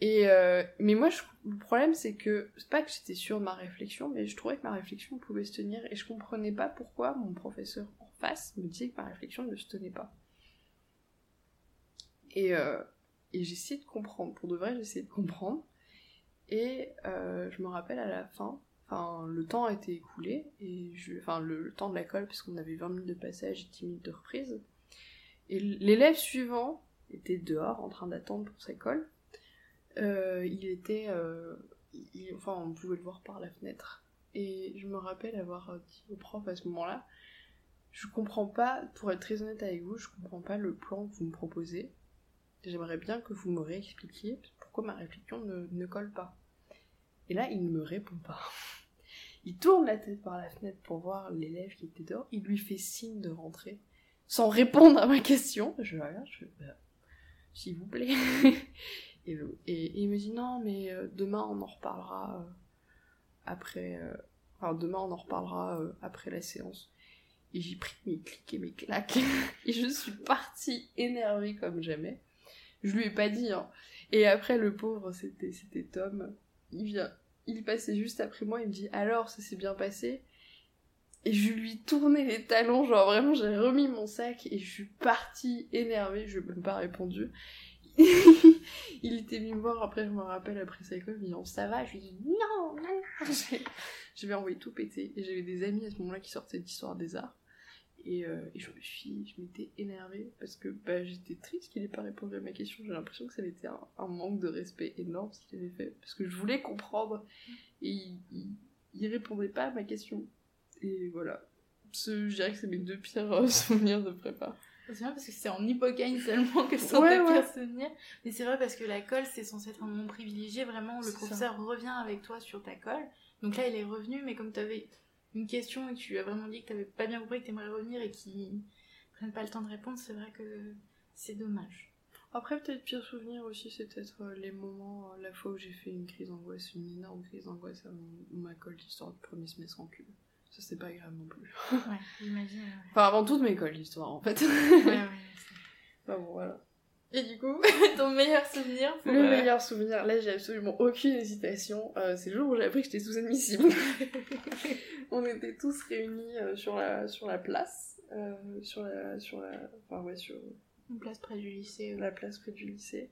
et euh, mais moi, le problème, c'est que c'est pas que j'étais sûre de ma réflexion, mais je trouvais que ma réflexion pouvait se tenir, et je comprenais pas pourquoi mon professeur en face me disait que ma réflexion ne se tenait pas. Et, euh, j'essayais de comprendre, pour de vrai, j'essayais de comprendre. Et je me rappelle à la fin, enfin, le temps a été écoulé, et enfin, le, le temps de la colle, puisqu'on avait 20 minutes de passage et 10 minutes de reprise. Et l'élève suivant était dehors en train d'attendre pour sa colle. Euh, il était. Euh, enfin, on pouvait le voir par la fenêtre. Et je me rappelle avoir dit au prof à ce moment-là Je comprends pas, pour être très honnête avec vous, je comprends pas le plan que vous me proposez. J'aimerais bien que vous me réexpliquiez pourquoi ma réflexion ne, ne colle pas. Et là, il ne me répond pas. Il tourne la tête par la fenêtre pour voir l'élève qui était dehors. Il lui fait signe de rentrer. Sans répondre à ma question. Je regarde, je fais, bah, s'il vous plaît. et, et, il me dit non, mais euh, demain on en reparlera euh, après. euh, enfin, demain on en reparlera après la séance. Et j'ai pris mes clics et mes claques. et je suis partie énervée comme jamais. Je lui ai pas dit, hein. Et après, le pauvre, c'était, c'était Tom. Il vient, il passait juste après moi, il me dit alors, ça s'est bien passé? Et je lui tournais les talons, genre vraiment, j'ai remis mon sac et je suis partie énervée, je lui ai même pas répondu. il était venu me voir, après je me rappelle, après sa il me dit ça va, je lui dis non, non, non. J'ai- J'avais envoyé tout péter et j'avais des amis à ce moment-là qui sortaient d'histoire des arts. Et, euh, et je me suis, je m'étais énervée parce que bah, j'étais triste qu'il ait pas répondu à ma question. J'ai l'impression que ça avait été un, un manque de respect énorme ce qu'il avait fait parce que je voulais comprendre et il, il, il répondait pas à ma question. Et voilà. Ce, je dirais que c'est mes deux pires euh, souvenirs de prépa. C'est vrai parce que c'est en hypocaine seulement que sont Ouais, tes ouais. pires souvenirs. Mais c'est vrai parce que la colle, c'est censé être un moment privilégié. Vraiment, le C'est ça. professeur revient avec toi sur ta colle. Donc là, il est revenu, mais comme tu avais une question et que tu as vraiment dit que tu n'avais pas bien compris que tu aimerais revenir et qu'ils prennent pas le temps de répondre, c'est vrai que c'est dommage. Après, peut-être pire souvenir aussi, c'est peut-être euh, les moments, euh, la fois où j'ai fait une crise d'angoisse, une énorme crise d'angoisse à ma colle d'histoire du premier semestre en cube. Ça, c'est pas grave non plus. Ouais, j'imagine. Enfin, avant toute mes colles d'histoire, en fait. Ouais, ouais. Enfin, bon, voilà. Et du coup, ton meilleur souvenir pour, Le euh, meilleur souvenir, là j'ai absolument aucune hésitation, euh, c'est le jour où j'ai appris que j'étais sous-admissible. On était tous réunis euh, sur, la, sur la place, sur la, sur la, enfin ouais, sur Une place près du lycée. la place près du lycée.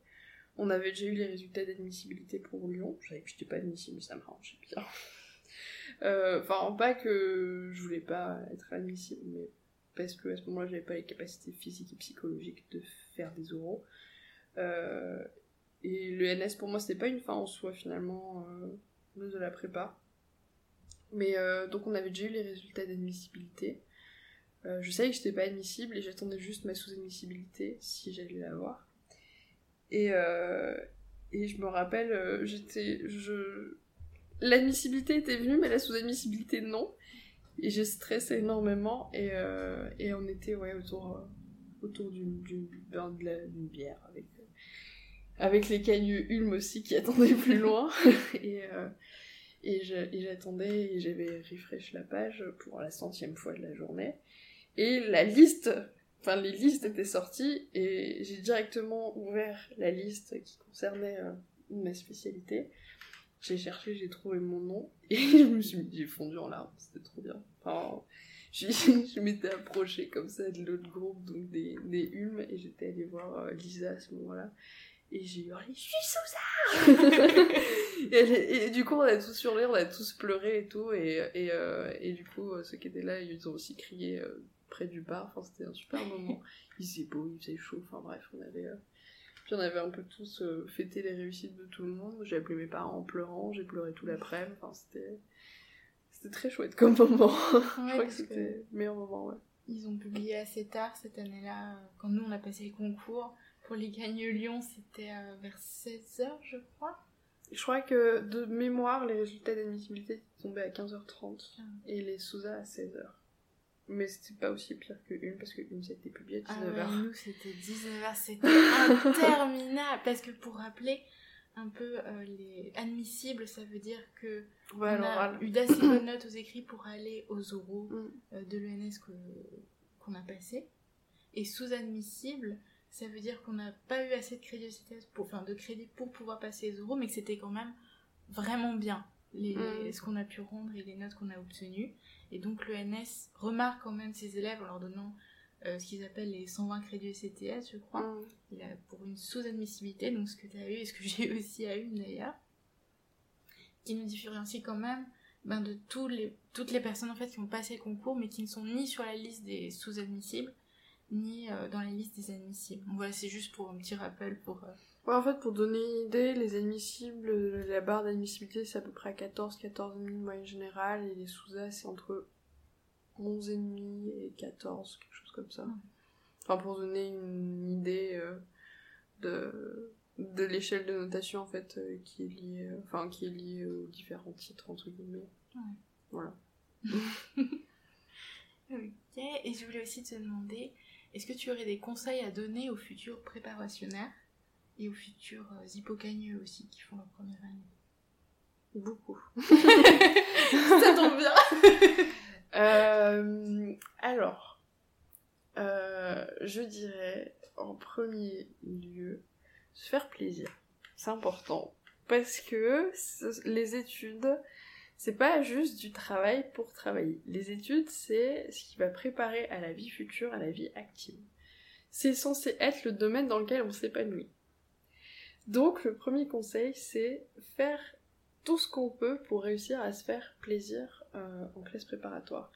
On avait déjà eu les résultats d'admissibilité pour Lyon, je savais que j'étais pas admissible, mais ça m'arrangeait bien. Euh, Enfin, pas que je voulais pas être admissible, mais parce que à ce moment-là, j'avais pas les capacités physiques et psychologiques de faire des oraux. Euh, et le NS pour moi, c'était pas une fin en soi finalement euh, de la prépa. Mais donc, on avait déjà eu les résultats d'admissibilité. Je savais que j'étais pas admissible et j'attendais juste ma sous-admissibilité si j'allais l'avoir. Et, et je me rappelle, j'étais. Je... L'admissibilité était venue, mais la sous-admissibilité non. Et je stressais énormément et, euh, et on était ouais, autour, euh, autour d'une, d'une, bière avec, euh, avec les cagneux Ulm aussi qui attendaient plus loin. et, et, je- et j'attendais et j'avais refresh la page pour la centième fois de la journée. Et la liste, enfin les listes étaient sorties et j'ai directement ouvert la liste qui concernait euh, ma spécialité. J'ai cherché, j'ai trouvé mon nom et je me suis mis, j'ai fondu en larmes, c'était trop bien. Enfin, je, je m'étais approchée comme ça de l'autre groupe, donc des, des Ulm, et j'étais allée voir euh, Lisa à ce moment-là. Et j'ai hurlé, je suis Sousa et, et du coup, on a tous hurlé, on a tous pleuré et tout. Et, et, euh, et du coup, euh, ceux qui étaient là, ils ont aussi crié près du bar. Enfin, c'était un super moment. Il faisait beau, il faisait chaud. Enfin, bref, on avait. Puis on avait un peu tous euh, fêté les réussites de tout le monde. J'ai appelé mes parents en pleurant, j'ai pleuré tout l'après-midi. Enfin, c'était. C'était très chouette comme moment. Je crois que c'était le meilleur moment, ouais. Ils ont publié assez tard cette année-là. Quand nous, on a passé les concours pour les Gagneux Lyon, c'était euh, vers 16h, je crois. Je crois que de mémoire, les résultats d'admissibilité tombaient à 15h30 et les Sousa à 16h. Mais c'était pas aussi pire que une parce que une c'était publié à Ah 19h. ouais, nous, c'était 19h. C'était interminable. Parce que pour rappeler un peu euh, les admissibles, ça veut dire que Ouais, on a eu d'assez bonnes notes aux écrits pour aller aux oraux Mm. euh, de l'ENS qu'on a passé. Et sous-admissible, ça veut dire qu'on n'a pas eu assez de crédits ECTS pour, enfin, de crédits pour pouvoir passer les oraux, mais que c'était quand même vraiment bien les, Mm. ce qu'on a pu rendre et les notes qu'on a obtenues. Et donc l'ENS remarque quand même ses élèves en leur donnant euh, ce qu'ils appellent les 120 crédits ECTS, je crois Mm. il a pour une sous-admissibilité, donc ce que tu as eu et ce que j'ai eu aussi à une d'ailleurs, qui nous différencie quand même ben, de tous les, toutes les personnes en fait qui ont passé le concours mais qui ne sont ni sur la liste des sous-admissibles ni euh, dans la liste des admissibles. Donc voilà, c'est juste pour un petit rappel pour... euh, Ouais, en fait, pour donner une idée, les admissibles, la barre d'admissibilité c'est à peu près à 14, 14,5 de moyenne générale et les Sousa c'est entre 11,5 et 14, quelque chose comme ça. Enfin, pour donner une idée euh, de, de l'échelle de notation en fait euh, qui est liée, euh, enfin, qui est liée aux différents titres entre guillemets. Ouais. Voilà. Ok, et je voulais aussi te demander, Est-ce que tu aurais des conseils à donner aux futurs préparationnaires? Et aux futurs euh, hippocagneux aussi qui font leur première année Beaucoup. Ça tombe bien Euh, alors, euh, je dirais en premier lieu, se faire plaisir. C'est important. Parce que les études, c'est pas juste du travail pour travailler. Les études, c'est ce qui va préparer à la vie future, à la vie active. C'est censé être le domaine dans lequel on s'épanouit. Donc, le premier conseil, c'est faire tout ce qu'on peut pour réussir à se faire plaisir euh, en classe préparatoire.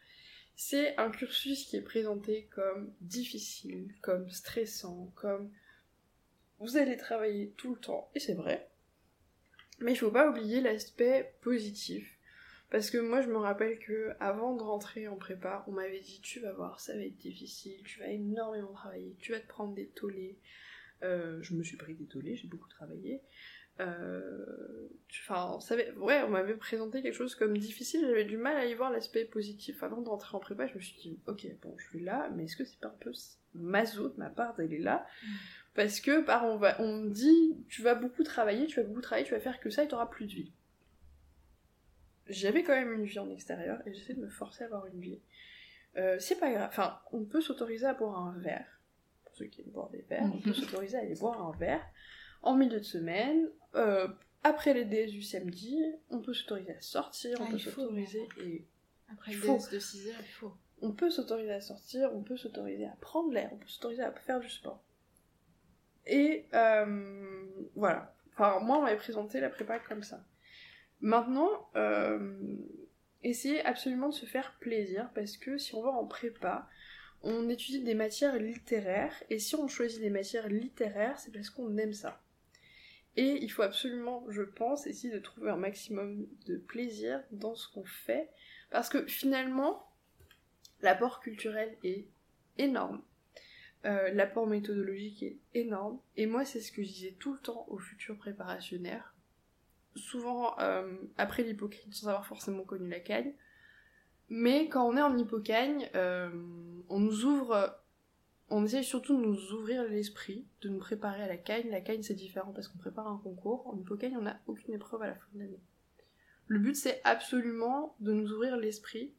C'est un cursus qui est présenté comme difficile, comme stressant, comme vous allez travailler tout le temps, et c'est vrai. Mais il faut pas oublier l'aspect positif. Parce que moi je me rappelle que avant de rentrer en prépa, on m'avait dit tu vas voir, ça va être difficile, tu vas énormément travailler, tu vas te prendre des tollés. Euh, je me suis pris des tollés, j'ai beaucoup travaillé. Euh, Enfin, on savait- ouais, on m'avait présenté quelque chose comme difficile, j'avais du mal à y voir l'aspect positif. Avant de rentrer en prépa, je me suis dit, ok, bon, je suis là, mais est-ce que c'est pas un peu maso de ma part d'aller là? Parce que, par on, va, on me dit, tu vas beaucoup travailler, tu vas beaucoup travailler, tu vas faire que ça et t'auras plus de vie. J'avais quand même une vie en extérieur et j'essaie de me forcer à avoir une vie. Euh, c'est pas grave, enfin, on peut s'autoriser à boire un verre, pour ceux qui aiment boire des verres, on peut s'autoriser à aller boire un verre en milieu de semaine, euh, après les DS du samedi, on peut s'autoriser à sortir, on Ah, peut s'autoriser et Après Il le faut. DS de 6 heures, il faut. on peut s'autoriser à sortir, on peut s'autoriser à prendre l'air, on peut s'autoriser à faire du sport. Et euh, voilà. Enfin, moi, on m'avait présenté la prépa comme ça. Maintenant, euh, essayez absolument de se faire plaisir parce que si on va en prépa, on étudie des matières littéraires et si on choisit des matières littéraires, c'est parce qu'on aime ça. Et il faut absolument, je pense, essayer de trouver un maximum de plaisir dans ce qu'on fait parce que finalement, l'apport culturel est énorme. Euh, l'apport méthodologique est énorme. Et moi, c'est ce que je disais tout le temps aux futurs préparationnaires. Souvent euh, après l'hypocagne, sans avoir forcément connu la cagne. Mais quand on est en hypocagne, euh, on nous ouvre. On essaye surtout de nous ouvrir l'esprit, de nous préparer à la cagne. La cagne, c'est différent parce qu'on prépare un concours. En hypocagne, on n'a aucune épreuve à la fin de l'année. Le but, c'est absolument de nous ouvrir l'esprit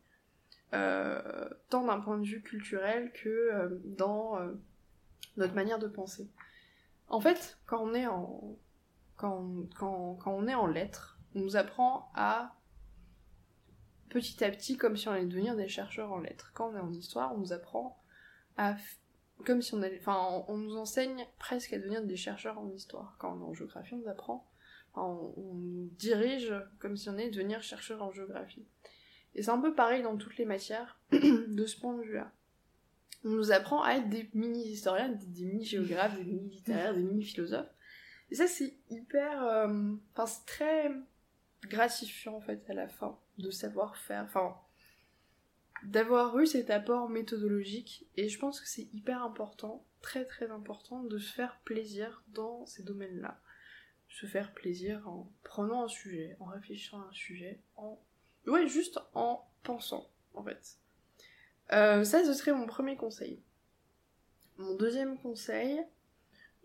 euh, tant d'un point de vue culturel que euh, dans notre manière de penser. En fait, quand on est en quand, quand, quand on est en lettres, on nous apprend à petit à petit comme si on allait devenir des chercheurs en lettres. Quand on est en histoire, on nous apprend à comme si on allait enfin on, nous enseigne presque à devenir des chercheurs en histoire. Quand on est en géographie, on nous apprend enfin, on, nous dirige comme si on allait devenir chercheur en géographie. Et c'est un peu pareil dans toutes les matières de ce point de vue-là. On nous apprend à être des mini-historiens, des, des mini-géographes, des mini-littéraires, des mini-philosophes. Et ça, c'est hyper... euh, Enfin, c'est très gratifiant, en fait, à la fin, de savoir faire... Enfin, d'avoir eu cet apport méthodologique. Et je pense que c'est hyper important, très très important, de se faire plaisir dans ces domaines-là. Se faire plaisir en prenant un sujet, en réfléchissant à un sujet, en Ouais, juste en pensant, en fait. Euh, ça, ce serait mon premier conseil. Mon deuxième conseil,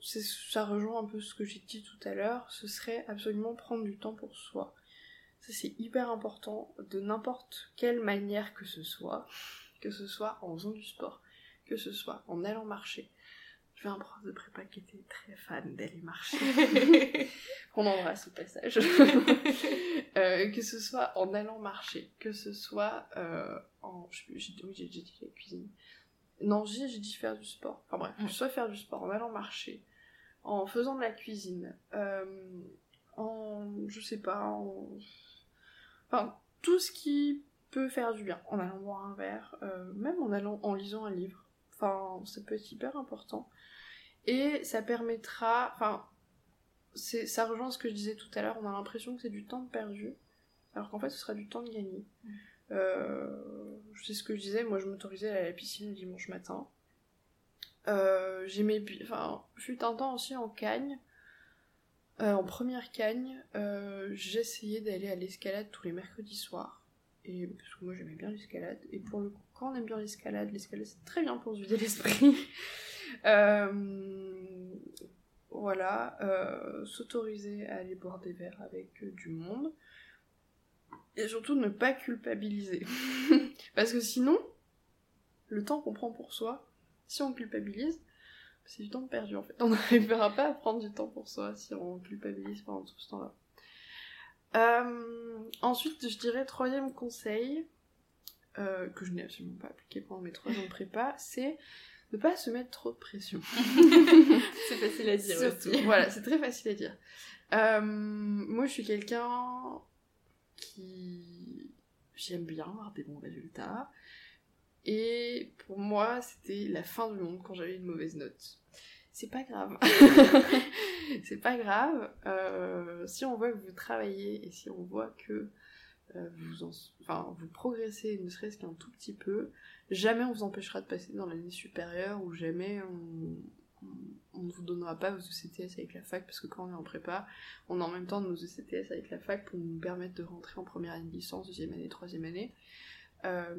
ça rejoint un peu ce que j'ai dit tout à l'heure, ce serait absolument prendre du temps pour soi. Ça, c'est hyper important, de n'importe quelle manière que ce soit, que ce soit en faisant du sport, que ce soit en allant marcher. J'ai un prof de prépa qui était très fan d'aller marcher. qu'on embrasse au passage. Euh, que ce soit en allant marcher, que ce soit euh, en. je sais plus, j'ai- oui, j'ai dit la cuisine. Non, j'ai dit faire du sport. Enfin bref, soit faire du sport, en allant marcher, en faisant de la cuisine, euh, en. je sais pas, en. Enfin, tout ce qui peut faire du bien, en allant boire un verre, euh, même en allant en lisant un livre. Enfin, ça peut être hyper important. Et ça permettra. Enfin, c'est ça rejoint ce que je disais tout à l'heure, on a l'impression que c'est du temps perdu, alors qu'en fait ce sera du temps de gagné. Euh, c'est ce que je disais, moi je m'autorisais à aller à la piscine le dimanche matin. Euh, J'aimais enfin, fut un temps aussi en cagne. Euh, en première cagne, euh, j'essayais d'aller à l'escalade tous les mercredis soirs. Et parce que moi j'aimais bien l'escalade. Et pour le coup, quand on aime bien l'escalade, l'escalade c'est très bien pour se vider l'esprit. Euh, voilà, s'autoriser à aller boire des verres avec du monde. Et surtout ne pas culpabiliser. Parce que sinon, le temps qu'on prend pour soi, si on culpabilise, c'est du temps perdu en fait. On n'arrivera pas à prendre du temps pour soi si on culpabilise pendant tout ce temps-là. Euh, ensuite, je dirais troisième conseil, euh, que je n'ai absolument pas appliqué pendant mes trois ans de prépa, c'est ne pas se mettre trop de pression. c'est facile à dire aussi. Voilà, c'est très facile à dire. Euh, moi, je suis quelqu'un qui... J'aime bien avoir des bons résultats. Et pour moi, c'était la fin du monde quand j'avais une mauvaise note. C'est pas grave. c'est pas grave. Euh, si on voit que vous travaillez et si on voit que euh, vous, enfin, vous progressez ne serait-ce qu'un tout petit peu, jamais on vous empêchera de passer dans l'année supérieure ou jamais on, on, ne vous donnera pas vos ECTS avec la fac parce que quand on est en prépa, on a en même temps nos ECTS avec la fac pour nous permettre de rentrer en première année de licence, deuxième année, troisième année. Euh,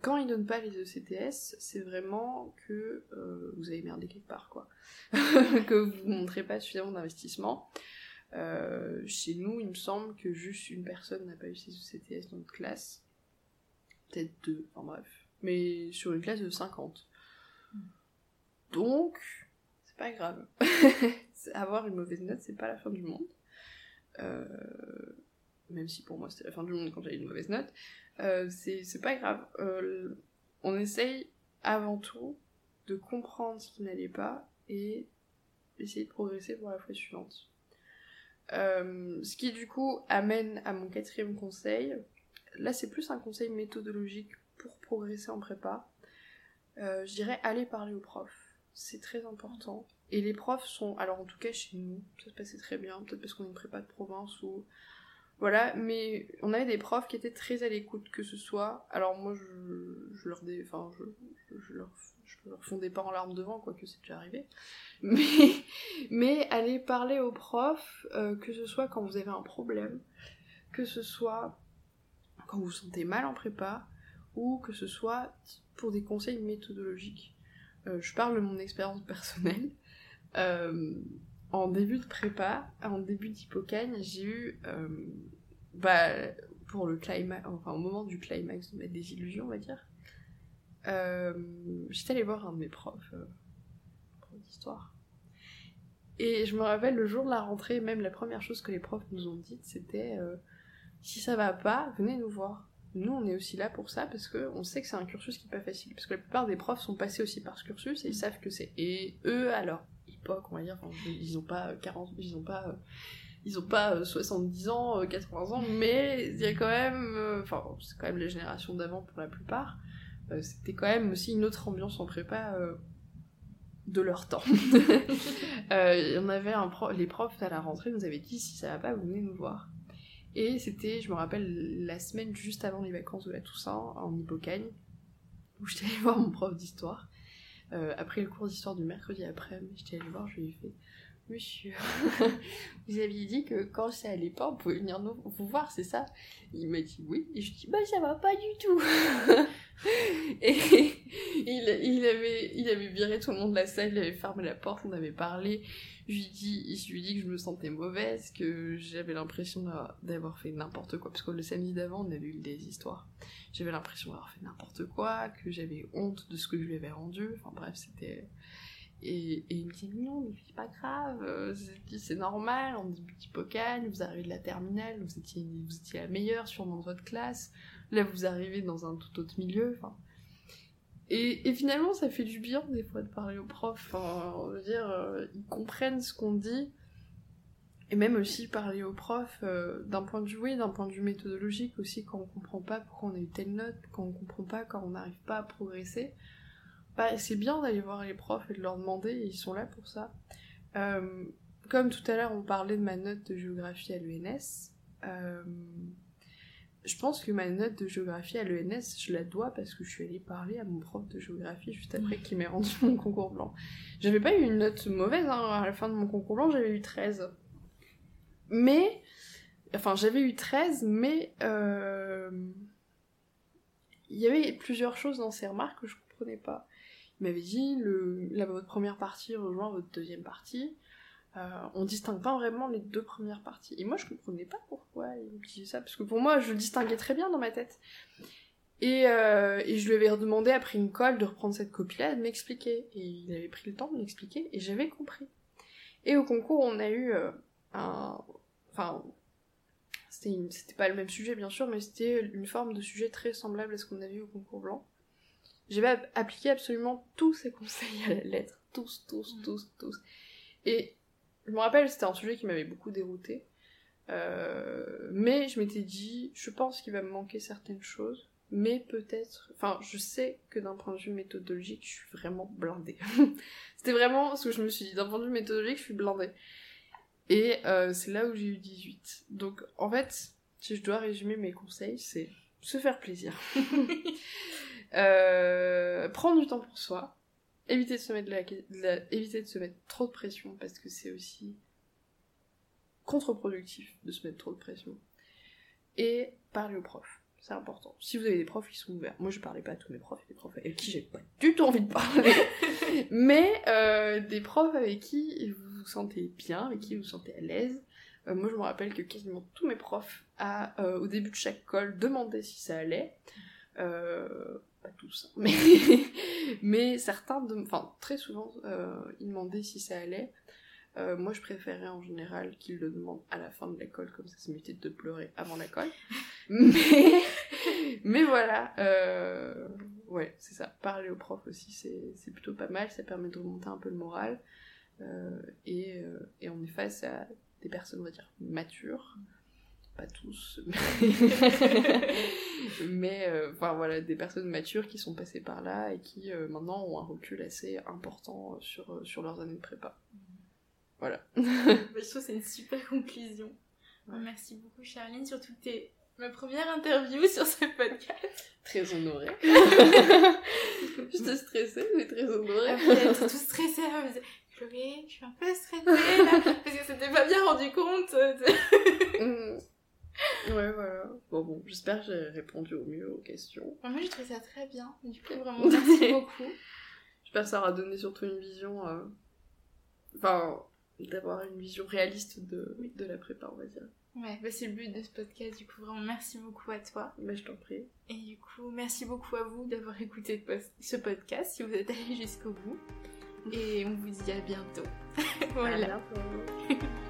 quand ils donnent pas les ECTS, c'est vraiment que euh, vous avez merdé quelque part, quoi. que vous montrez pas suffisamment d'investissement. Euh, chez nous, il me semble que juste une personne n'a pas eu ses ECTS dans notre classe. Peut-être deux, enfin bref. Mais sur une classe de 50. Donc, c'est pas grave. Avoir une mauvaise note, c'est pas la fin du monde. même si pour moi c'était la fin du monde quand j'avais une mauvaise note. Euh, c'est pas grave. Euh, on essaye avant tout de comprendre ce qui n'allait pas et essayer de progresser pour la fois suivante. Euh, ce qui du coup amène à mon quatrième conseil. Là c'est plus un conseil méthodologique pour progresser en prépa. je dirais aller parler aux profs. C'est très important. Et les profs sont, alors en tout cas chez nous, ça se passait très bien, peut-être parce qu'on est une prépa de province ou voilà, mais on avait des profs qui étaient très à l'écoute, que ce soit. Alors moi, je, leur, dé, enfin, je, je, leur, je leur fondais pas en larmes devant, quoique c'est déjà arrivé. Mais, mais aller parler aux profs, euh, que ce soit quand vous avez un problème, que ce soit quand vous vous sentez mal en prépa, ou que ce soit pour des conseils méthodologiques. Euh, je parle de mon expérience personnelle. Euh, en début de prépa, en début d'hypocagne, j'ai eu, euh, bah, pour le climax, enfin au moment du climax de ma désillusion, on va dire, euh, j'étais allée voir un de mes profs, euh, prof d'histoire. Et je me rappelle le jour de la rentrée, même la première chose que les profs nous ont dit, c'était si ça va pas, venez nous voir. Nous, on est aussi là pour ça parce que on sait que c'est un cursus qui est pas facile. Parce que la plupart des profs sont passés aussi par ce cursus et ils savent que c'est. Et eux, alors, on va dire. ils ont pas 40, ils ont pas, ils ont pas 70 ans, 80 ans, mais il y a quand même, enfin, c'est quand même les générations d'avant pour la plupart. Euh, c'était quand même aussi une autre ambiance en prépa euh, de leur temps. Euh, en avait un les profs à la rentrée nous avaient dit si ça va pas, vous venez nous voir. Et c'était, je me rappelle, la semaine juste avant les vacances de la Toussaint, en Hippocagne, où j'étais allée voir mon prof d'histoire. Euh, après le cours d'histoire du mercredi après, j'étais allée voir, je lui ai fait Monsieur, vous aviez dit que quand ça allait pas, on pouvait venir nous, vous voir, c'est ça? Il m'a dit oui, et je dis bah ça va pas du tout. Et il, avait, il avait viré tout le monde de la salle, il avait fermé la porte, on avait parlé, je lui dis, je lui dis que je me sentais mauvaise, que j'avais l'impression d'avoir fait n'importe quoi, parce que le samedi d'avant, on avait eu des histoires. J'avais l'impression d'avoir fait n'importe quoi, que j'avais honte de ce que je lui avais rendu, enfin bref, c'était... Et, il me dit non, mais c'est pas grave, c'est normal, on dit petit pocal, vous arrivez de la terminale, vous étiez, vous étiez la meilleure sûrement de votre classe, là vous arrivez dans un tout autre milieu, enfin et, finalement, ça fait du bien des fois de parler aux profs. Enfin, on veut dire, euh, ils comprennent ce qu'on dit. Et même aussi parler aux profs euh, d'un point de vue, oui, d'un point de vue méthodologique aussi, quand on comprend pas pourquoi on a eu telle note, quand on comprend pas, quand on n'arrive pas à progresser. Bah, c'est bien d'aller voir les profs et de leur demander, ils sont là pour ça. Euh, comme tout à l'heure, on parlait de ma note de géographie à l'ENS je pense que ma note de géographie à l'ENS, je la dois parce que je suis allée parler à mon prof de géographie juste après qui m'ait rendu mon concours blanc. J'avais pas eu une note mauvaise, hein. à la fin de mon concours blanc, j'avais eu 13. Mais, enfin, j'avais eu 13, mais, euh, il y avait plusieurs choses dans ces remarques que je comprenais pas. Il m'avait dit, le, la, votre première partie rejoint votre deuxième partie. Euh, on distingue pas vraiment les deux premières parties. Et moi, je comprenais pas pourquoi il me disait ça, parce que pour moi, je le distinguais très bien dans ma tête. Et, euh, et je lui avais redemandé après une colle de reprendre cette copie-là et de m'expliquer. Et il avait pris le temps de m'expliquer, et j'avais compris. Et au concours, on a eu euh, un... Enfin, c'était pas le même sujet, bien sûr, mais c'était une forme de sujet très semblable à ce qu'on a vu au concours blanc. J'avais appliqué absolument tous ces conseils à la lettre. Tous, tous, mmh. tous, tous. Et je me rappelle, c'était un sujet qui m'avait beaucoup dérouté. Euh, mais je m'étais dit, je pense qu'il va me manquer certaines choses. Mais peut-être... Enfin, je sais que d'un point de vue méthodologique, je suis vraiment blindée. c'était vraiment ce que je me suis dit. D'un point de vue méthodologique, je suis blindée. Et euh, c'est là où j'ai eu 18. Donc, en fait, si je dois résumer mes conseils, c'est se faire plaisir. Euh, prendre du temps pour soi, éviter de se mettre éviter de se mettre trop de pression parce que c'est aussi contre-productif de se mettre trop de pression. Et parler aux profs, c'est important. Si vous avez des profs qui sont ouverts, moi je parlais pas à tous mes profs, des profs avec qui j'ai pas du tout envie de parler, mais euh, des profs avec qui vous vous sentez bien, avec qui vous vous sentez à l'aise. Euh, moi je me rappelle que quasiment tous mes profs, à, au début de chaque colle, demandaient si ça allait. Euh, pas tous, hein. mais, mais certains, enfin très souvent, euh, ils demandaient si ça allait. Euh, moi, je préférais en général qu'ils le demandent à la fin de l'école, comme ça, ça m'évite de pleurer avant l'école. mais, mais voilà, euh, ouais, c'est ça. Parler aux profs aussi, c'est plutôt pas mal, ça permet de remonter un peu le moral. et, et on est face à des personnes, on va dire, matures, pas tous, mais euh, enfin voilà, des personnes matures qui sont passées par là et qui euh, maintenant ont un recul assez important sur, euh, sur leurs années de prépa. Voilà. Bah, je trouve que c'est une super conclusion. Merci beaucoup Charline, surtout que t'es ma première interview sur ce podcast. Très honorée. je te stressée, mais très honorée. Après, tout stressée, elle me disait Chloé, je suis un peu stressée là, parce que c'était pas bien rendu compte. Mm. Ouais, voilà. Bon, bon, j'espère que j'ai répondu au mieux aux questions. moi, j'ai trouvé ça très bien. Du coup, vraiment, merci beaucoup. J'espère que ça aura donné surtout une vision. Euh, enfin, d'avoir une vision réaliste de, de la prépa, on va dire. Ouais, bah c'est le but de ce podcast, du coup, vraiment merci beaucoup à toi. Bah, je t'en prie. Et du coup, merci beaucoup à vous d'avoir écouté ce podcast, si vous êtes allé jusqu'au bout. Et on vous dit à bientôt. voilà. À bientôt.